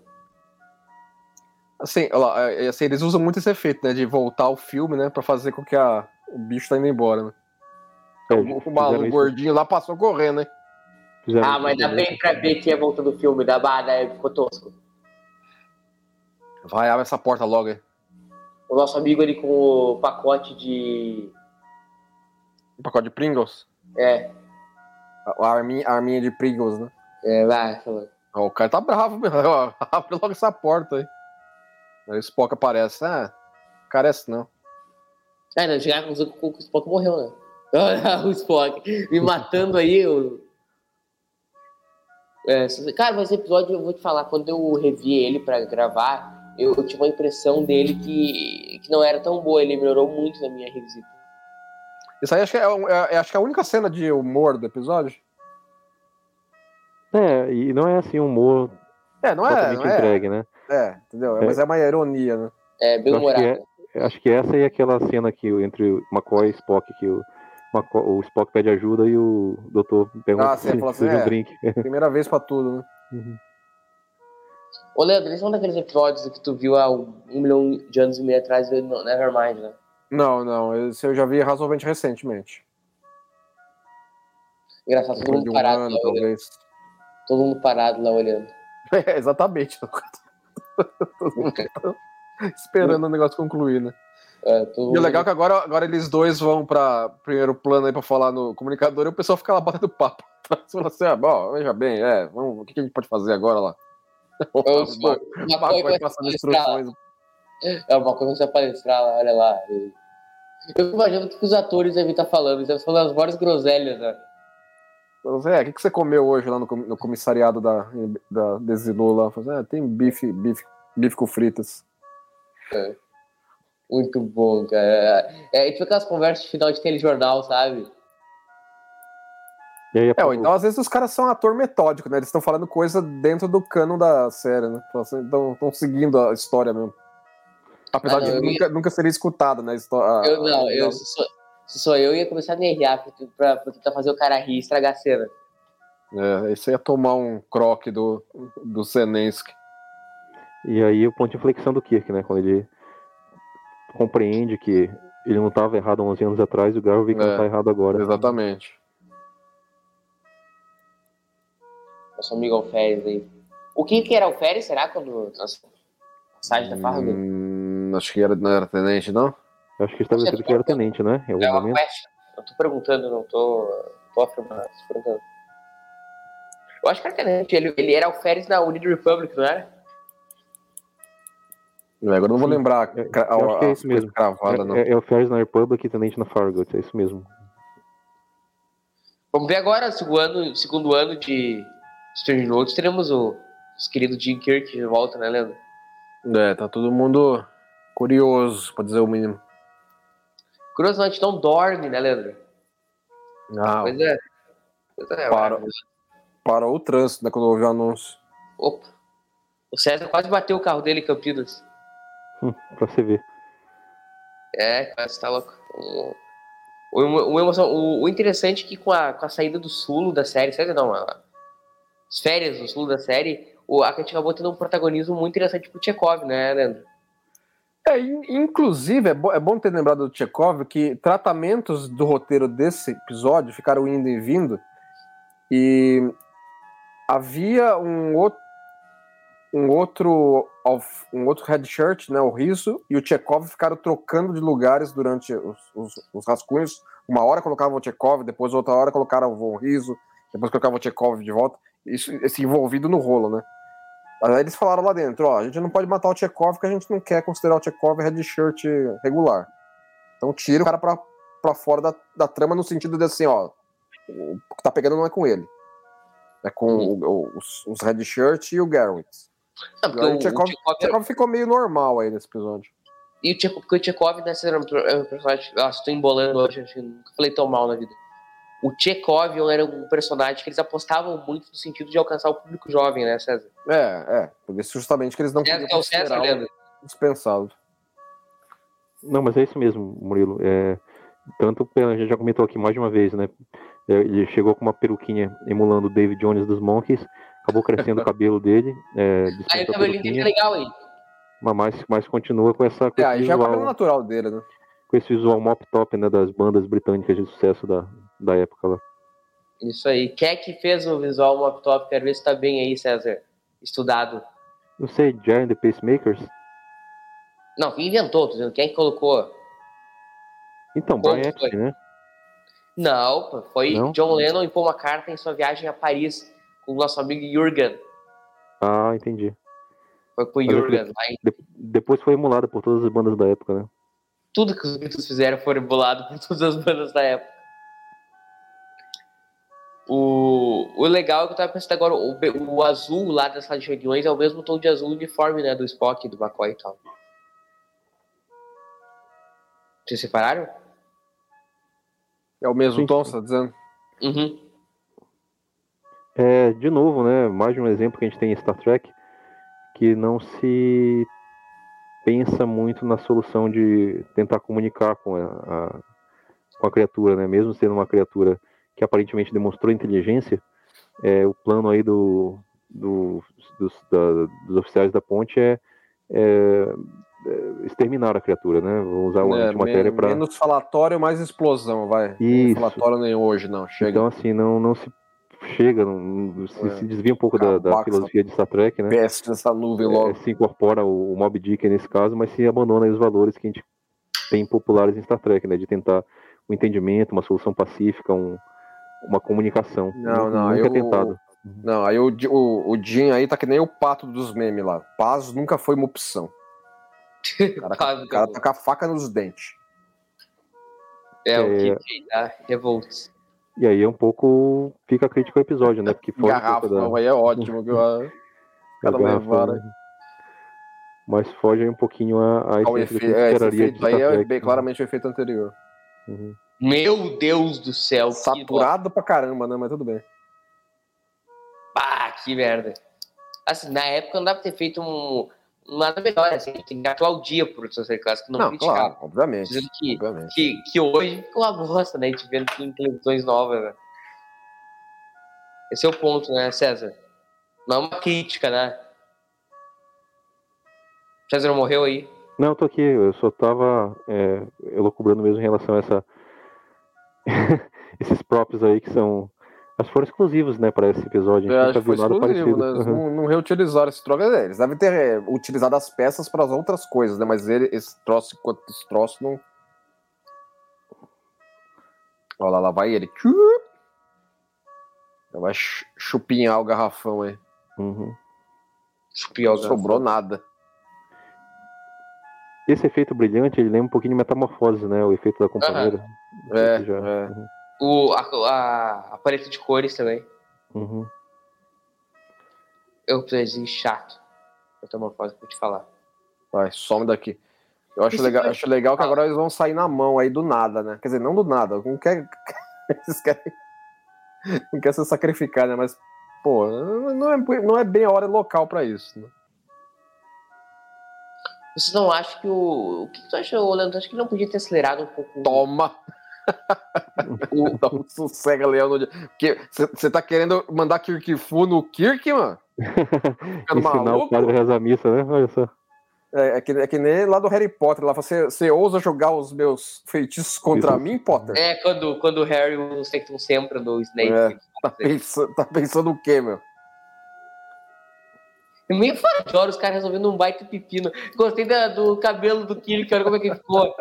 Assim, lá, é, assim, eles usam muito esse efeito, né? De voltar o filme, né? Pra fazer com que a, o bicho tá indo embora, né? É, o, o maluco gordinho lá passou correndo, né? Fizeram ah, mas dá bem pra ver que é volta do filme, da Bada, ficou tosco. Vai, abre essa porta logo aí. O nosso amigo ali com o pacote de. O pacote de Pringles? É. A arminha, a arminha de Pringles, né? É, vai, falando. O cara tá bravo mesmo. Abre logo essa porta aí. Aí o Spock aparece. Ah, carece não. É, não, chegar com o Spock morreu, né? o Spock me matando aí. Eu... É, cara, mas esse episódio eu vou te falar, quando eu revi ele pra gravar, eu, eu tive uma impressão dele que, que não era tão boa, ele melhorou muito na minha revisita. Isso aí acho que é, é, é, acho que é a única cena de humor do episódio. É, e não é assim humor. É, não é. Não é entregue, né? É, entendeu? É. Mas é uma ironia, né? É, bem humorado. Acho, é, acho que, essa é aquela cena que entre o McCoy e Spock, que o, McCoy, o Spock pede ajuda e o doutor pergunta ah, se, assim, é, um drink. Primeira vez pra tudo, né? Uhum. Ô, Leandro, esse é um daqueles episódios que tu viu há um milhão de anos e meio atrás no Nevermind, né? Não, não. Esse eu já vi razoavelmente recentemente. Engraçado, todo mundo um parado ano, lá talvez. olhando. Todo mundo parado lá olhando. É, exatamente. todo mundo esperando o negócio concluir, né? É, e o legal é que agora, agora eles dois vão para primeiro plano aí pra falar no comunicador e o pessoal fica lá batendo papo. Fala assim, ah, bom, veja bem, é, vamos, o que a gente pode fazer agora lá? Eu sou, uma coisa vai passando instruções. É uma coisa você palestrar lá, olha lá. Eu imagino que os atores devem estar falando, eles devem estar falando as maiores groselhas, né? Zé, o que, que você comeu hoje lá no, no comissariado da, da Desilu lá? Falei, ah, tem bife, bife, bife com fritas. É. Muito bom, cara. É, é tipo aquelas conversas de final de telejornal, sabe? Aí, é, então às vezes os caras são ator metódico, né? Eles estão falando coisa dentro do cano da série, né? Então estão seguindo a história mesmo. Apesar ah, não, de nunca, ia... nunca ser escutado, né? A, eu não, eu, se, sou, se sou eu, ia começar a nerviar pra, pra, pra, tentar fazer o cara rir e estragar a cena. É, isso ia tomar um croque do, do Zelensky. E aí o ponto de inflexão do Kirk, né? Quando ele compreende que ele não estava errado há 11 anos atrás e o Garvey é, não está errado agora. Exatamente. nosso amigo Alferes aí. O que, que era Alferes, será, quando passagem da Fargo? Hum, acho que era, não era tenente, não? Eu acho que estabelecido que era tenente, né? Em algum é momento. Quest. Eu tô perguntando, não tô, tô afirmando, tô perguntando. Eu acho que era tenente, ele, ele era Alferes na United Republic, não era? Agora não vou lembrar. É, eu acho que é isso mesmo. Cravada, é, é, é Alferes na Republic e tenente na Fargo, é isso mesmo. Vamos ver agora, segundo ano, segundo ano de, Strange Notes, teremos o nosso querido Jim Kirk de volta, né, Leandro? É, tá todo mundo curioso, pra dizer o mínimo. Curioso, não, a gente não dorme, né, Leandro? Não. Pois é. Pois é para, parou o trânsito, né, quando houve o anúncio. Opa. O César quase bateu o carro dele em Campinas. Hum, pra você ver. É, quase tá louco. O, o, o, o interessante é que com a, com a saída do Sulo da série, série não, a, as férias no sul da série, o, a gente acabou tendo um protagonismo muito interessante pro Tchekov, né, Leandro? É, inclusive, é, bo é bom ter lembrado do Tchekov que tratamentos do roteiro desse episódio ficaram indo e vindo, e havia um outro um outro um outro red shirt, né, o Riso e o Tchekov ficaram trocando de lugares durante os, os, os rascunhos. Uma hora colocavam o Tchekov, depois outra hora colocaram o Riso, depois colocavam o Tchekov de volta. Isso esse envolvido no rolo, né? Aí eles falaram lá dentro, ó, a gente não pode matar o Tchekov porque a gente não quer considerar o Tchekov red shirt regular. Então tira o cara pra, pra fora da, da trama no sentido de assim, ó, o que tá pegando não é com ele. É com uhum. o, os, os red shirt e o Garrett. Não, porque o, o, Tchekov ficou meio normal aí nesse episódio. E o Tchekov, porque o Tchekov, né, é um personagem. Nossa, estou embolando hoje, acho que nunca falei tão mal na vida. O Tchekov era um personagem que eles apostavam muito no sentido de alcançar o público jovem, né, César? É, é. Por isso justamente que eles não podiam é o César, Leandro. dispensado. Não, mas é isso mesmo, Murilo. É, tanto, a gente já comentou aqui mais de uma vez, né? É, ele chegou com uma peruquinha emulando o David Jones dos Monkeys acabou crescendo o cabelo dele. É, aí o cabelinho dele legal aí. Mas, mas continua com essa. Com é, aí já é o cabelo natural dele, né? Com esse visual mop top, né? Das bandas britânicas de sucesso da, da época lá. Isso aí. Quem é que fez o visual mop top? Quero ver se tá bem aí, César. Estudado. Não sei, Giant the Pacemakers? Não, quem inventou? Tô dizendo, quem é que colocou? Então, Brian Epstein, né? Não, foi Não? John Lennon e Paul McCartney em sua viagem a Paris com o nosso amigo Jürgen. Ah, entendi. Foi com o Jürgen. De, depois foi emulado por todas as bandas da época, né? Tudo que os Beatles fizeram foi emulado por todas as bandas da época. O, o legal é que eu tava pensando agora, o, o azul lá das sala de reuniões é o mesmo tom de azul uniforme, né? Do Spock, do McCoy e tal. Vocês separaram? É o mesmo Sim. tom, você tá dizendo? Uhum. É, de novo, né? Mais um exemplo que a gente tem em Star Trek, que não se pensa muito na solução de tentar comunicar com a, a, com a criatura, né? Mesmo sendo uma criatura que aparentemente demonstrou inteligência, é, o plano aí do, do dos, da, dos, oficiais da ponte é, é, é, exterminar a criatura, né? Vou usar o é, antimatéria para menos falatório, mais explosão, vai. Isso. Não falatório nem hoje, não. Chega. Então assim, não não se chega, não, se, é. se, desvia um pouco da, da, filosofia de Star Trek, né? Peste essa nuvem logo. É, se incorpora o, o Mob Dick nesse caso, mas se abandona os valores que a gente tem populares em Star Trek, né? De tentar um entendimento, uma solução pacífica, um, uma comunicação. Não, não, nunca eu, é tentado. Não, aí o, o, o Jim aí tá que nem o pato dos memes lá. Paz nunca foi uma opção. O cara, o cara tá com a faca nos dentes. É, é o que, que dá revoltos. E aí é um pouco. Fica crítico ao episódio, né? Porque foge Garrafa, um da... aí é ótimo. Que eu... Cada levaram. Mas foge aí um pouquinho a, a essência efe... é, esse efeito aí é bem, claramente o efeito anterior. Uhum. Meu Deus do céu. Saturado que... pra caramba, né? Mas tudo bem. Ah, que merda. Assim, na época não dá pra ter feito um nada melhor, assim, tem que aplaudir a produção série clássica, não, não criticar. Claro, obviamente. Que, obviamente. Que, que hoje ficou uma bosta, né? A gente vendo em televisões novas, né? Esse é o ponto, né, César? Não é uma crítica, né? César não morreu aí? Não, eu tô aqui, eu só tava é, elucubrando mesmo em relação a essa esses próprios aí que são mas foram exclusivos, né, para esse episódio. É, acho que foi exclusivo, né? Eles não, não, reutilizaram esse troço. Eles devem ter é, utilizado as peças para as outras coisas, né? Mas ele, esse troço, esse troço não. Olha lá, lá vai ele. Vai chupinhar o garrafão aí. Uhum. Chupinhar o garrafão. Sobrou nada. Esse efeito brilhante, ele lembra um pouquinho de metamorfose, né? O efeito da companheira. Uhum. É, já... é. Uhum. O, a, a, a paleta de cores também. Uhum. Eu preciso chato. Eu tenho uma coisa pra te falar. Vai, some daqui. Eu acho legal, acho legal que agora eles vão sair na mão aí do nada, né? Quer dizer, não do nada. Não quer. Eles querem. Não quer se sacrificar, né? Mas, pô, não é, não é bem a hora local para isso. Né? Você não acha que o. O que tu acha, Leandro? Acho que não podia ter acelerado um pouco. Toma! Dá um sossega, Leão. Porque você tá querendo mandar Kirkfu no Kirk, mano? Ensinar o padre a rezar missa, né? Olha só. É, é que, é que nem lá do Harry Potter. Lá você, você ousa jogar os meus feitiços contra Isso. mim, Potter? É, quando, quando o Harry usa o Sectum Sempra do Snape. É. Tá, pensando, tá pensando o quê, meu? É meio fora de hora os caras resolvendo um baita pepino. Gostei da- do cabelo do Kirk, olha como é que ficou.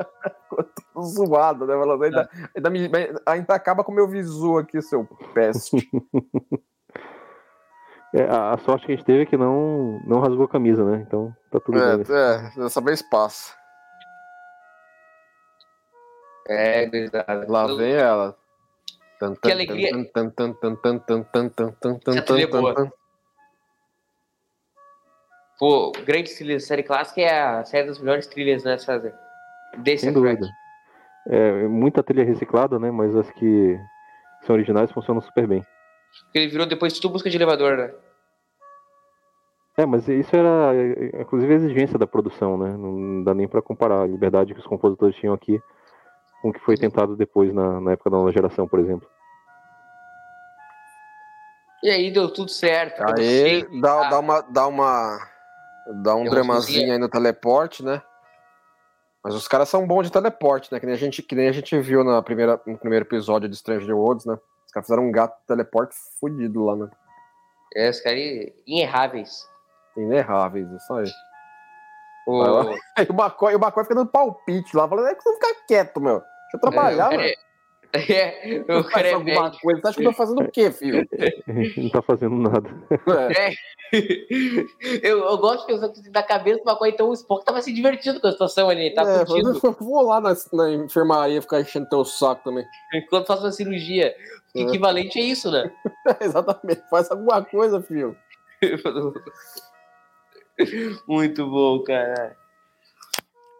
Zoado, né? Falando, Ainda, ainda, me- ainda acaba com o meu visu aqui, seu peste. É, a, a sorte que a gente teve é que não, não rasgou a camisa, né? Então tá tudo bem. né? é, é, dessa vez passa. É, verdade. Lá vem ela. Tan, Que tan, alegria. tan, tan, Pô, grande trilha da série clássica é a série das melhores trilhas, né, César? Desse Sem dúvida. É, muita trilha reciclada, né? Mas as que são originais funcionam super bem. Porque ele virou depois tudo busca de elevador, né? É, mas isso era, inclusive, a exigência da produção, né? Não dá nem pra comparar a liberdade que os compositores tinham aqui com o que foi tentado depois na, na época da nova geração, por exemplo. E aí deu tudo certo. Aí dá, dá uma. Dá uma. Dá um dramazinho aí no teleporte, né? Mas os caras são bons de teleporte, né? Que nem a gente, que nem a gente viu na primeira, no primeiro episódio de Stranger Worlds, né? Os caras fizeram um gato de teleporte fudido lá, né? É, os caras inerráveis. Inerráveis, isso aí. O... Aí o McCoy, o fica dando palpite lá, falando, é que você fica quieto, meu. Deixa eu trabalhar, é, o mano. cara é- É, o cara é alguma médico. coisa. Você acha que eu tô fazendo o quê, filho? não tá fazendo nada. É. eu, eu gosto de pensar que da cabeça do McCoy, então o Spock tava se divertindo com a situação ali, tá É, curtindo. eu vou lá na, na enfermaria ficar enchendo teu saco também. Enquanto faz uma cirurgia. O É. equivalente é isso, né? Exatamente, faz alguma coisa, filho. Muito bom, cara.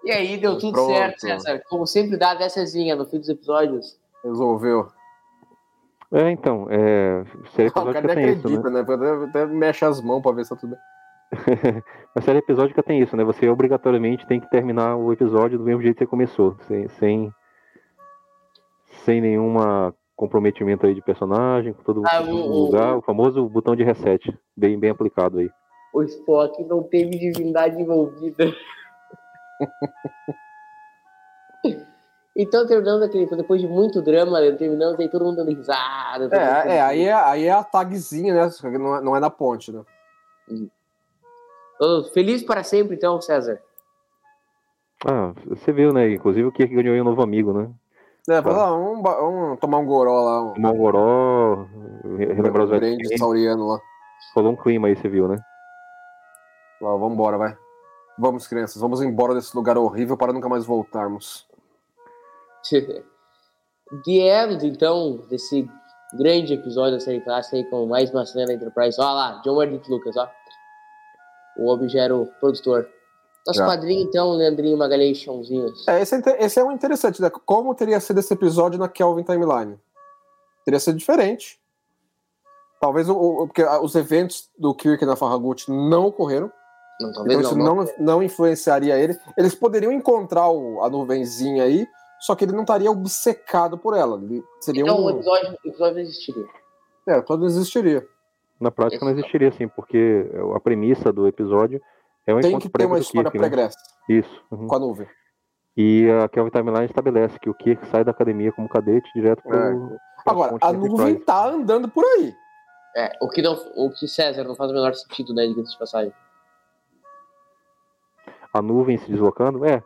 E aí, deu tudo Pronto. certo, César. Como sempre dá dessazinha no fim dos episódios. Resolveu. É, então, é, série Ah, o episódica cara nem tem isso, né? acredita, né? Até, mexe as mãos pra ver se tá tudo bem. A série episódica tem isso, né? Você obrigatoriamente tem que terminar o episódio do mesmo jeito que você começou, sem, sem, sem nenhuma comprometimento aí de personagem, com todo Ah, o- lugar, o famoso botão de reset, bem, bem aplicado aí. O Spock não teve divindade envolvida. então, terminando aquele. Depois de muito drama, terminamos aí todo mundo dando risada. mundo É, é, aí é, aí é a tagzinha, né? Que Não é, não é na ponte, né? Ô, Feliz para sempre, então, César. Ah, você viu, né? Inclusive o Kirk ganhou aí um novo amigo, né? É, ah, vamos, ba- vamos tomar um goró lá, um, Tomar um goró, re- relembrar os velhos sauriano lá. Rolou um clima aí, você viu, né? lá. Vamos embora, vai. Vamos, crianças, vamos embora desse lugar horrível para nunca mais voltarmos. The End, então, desse grande episódio da série clássica aí com mais uma cena da Enterprise. Olha lá, John Ardit Lucas, ó. O Obi já era o produtor. Nosso Já. padrinho, então, Leandrinho Magalhães Chãozinhos. É, esse, é esse é um interessante, né? Como teria sido esse episódio na Kelvin Timeline? Teria sido diferente. Talvez o, o- porque os eventos do Kirk na Farragut não ocorreram. Não, talvez Então isso não. não, não influenciaria ele. Eles poderiam encontrar o- a nuvenzinha aí, só que ele não estaria obcecado por ela. Ele seria Então o um. episódio, o episódio não existiria. É, todo existiria. Na prática não existiria assim, porque a premissa do episódio é um Tem encontro que ter uma história Kirk, né? pregressa Isso. uhum. com a nuvem. E a Kelvin Timeline estabelece que o Kirk sai da academia como cadete direto pro. É. pra Agora, a nuvem tá andando por aí. É, o que, não, o que César não faz o menor sentido, né, de passagem. A nuvem se deslocando? É.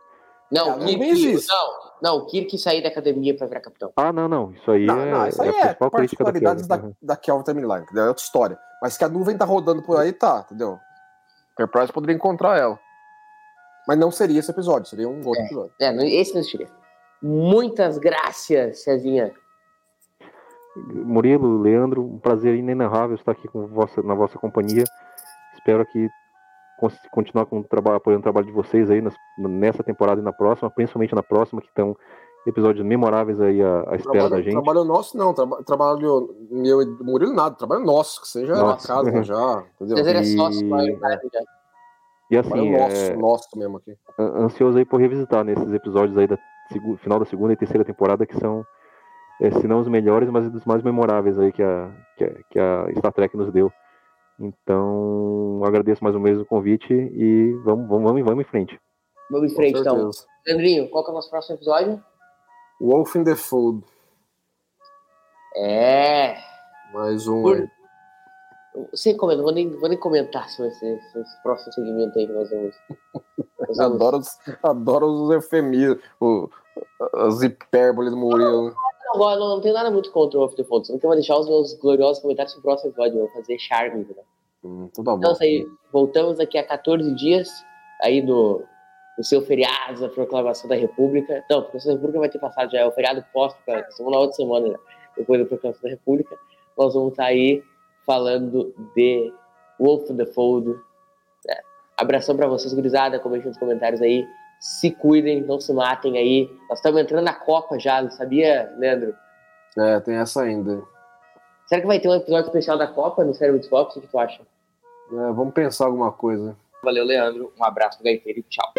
Não, É, o não Kirk, existe. não, não, o Kirk sair da academia pra virar capitão. Ah, não, não. Isso aí Não, é, não, isso aí é é, a principal crítica da particularidades Kelvin. da, uhum. da Kelvin Timeline, é outra história. Mas que a nuvem tá rodando por aí, tá, entendeu? Enterprise poderia encontrar ela. Mas não seria esse episódio, seria um outro episódio. É, não- esse não existiria. Muitas graças, Cezinha. Murilo, Leandro, um prazer inenarrável estar aqui com vossa, na vossa companhia. Espero que continuar com o trabalho, apoiando o trabalho de vocês aí nas- nessa temporada e na próxima, principalmente na próxima, que estão episódios memoráveis aí à, à espera Trabalho, da gente. trabalho nosso, não. Traba, trabalho meu e do Murilo, nada. Trabalho nosso, que seja na casa já, entendeu? É E- sócio, já. E assim, nosso, é, nosso mesmo aqui. an- ansioso aí por revisitar nesses episódios aí da final da segunda e terceira temporada, que são, é, se não os melhores, mas dos mais memoráveis aí que a, que a, que a Star Trek nos deu. Então, agradeço mais uma vez o convite e vamos, vamos, vamos, vamos em frente. Vamos em frente, então. Leandrinho, qual que é o nosso próximo episódio? Wolf in the Fold. É. Mais um. Por... Sem comentar, vou nem, vou nem comentar sobre esse, esse próximo segmento aí que nós vamos. Nós vamos... adoro, os, adoro os efemismos, as hipérboles do Murilo. Não, não, não, não tenho nada muito contra o Off the Fold, só que eu vou deixar os meus gloriosos comentários pro próximo episódio, eu vou fazer charme, né? Hum, então tá bom. Então, aí, voltamos daqui a 14 dias, aí no, no seu feriado, da proclamação da República. Não, a proclamação da República vai ter passado já, é o feriado pós, estamos na outra semana, né? depois da proclamação da República. Nós vamos estar aí falando de Wolf the Fold. É. Abração para vocês, gurizada. Comentem nos comentários aí. Se cuidem, não se matem aí. Nós estamos entrando na Copa já, não sabia, Leandro? É, tem essa ainda. Será que vai ter um episódio especial da Copa no Cérebro de Fox? O que tu acha? É, vamos pensar alguma coisa. Valeu, Leandro. Um abraço, gaiteiro e tchau.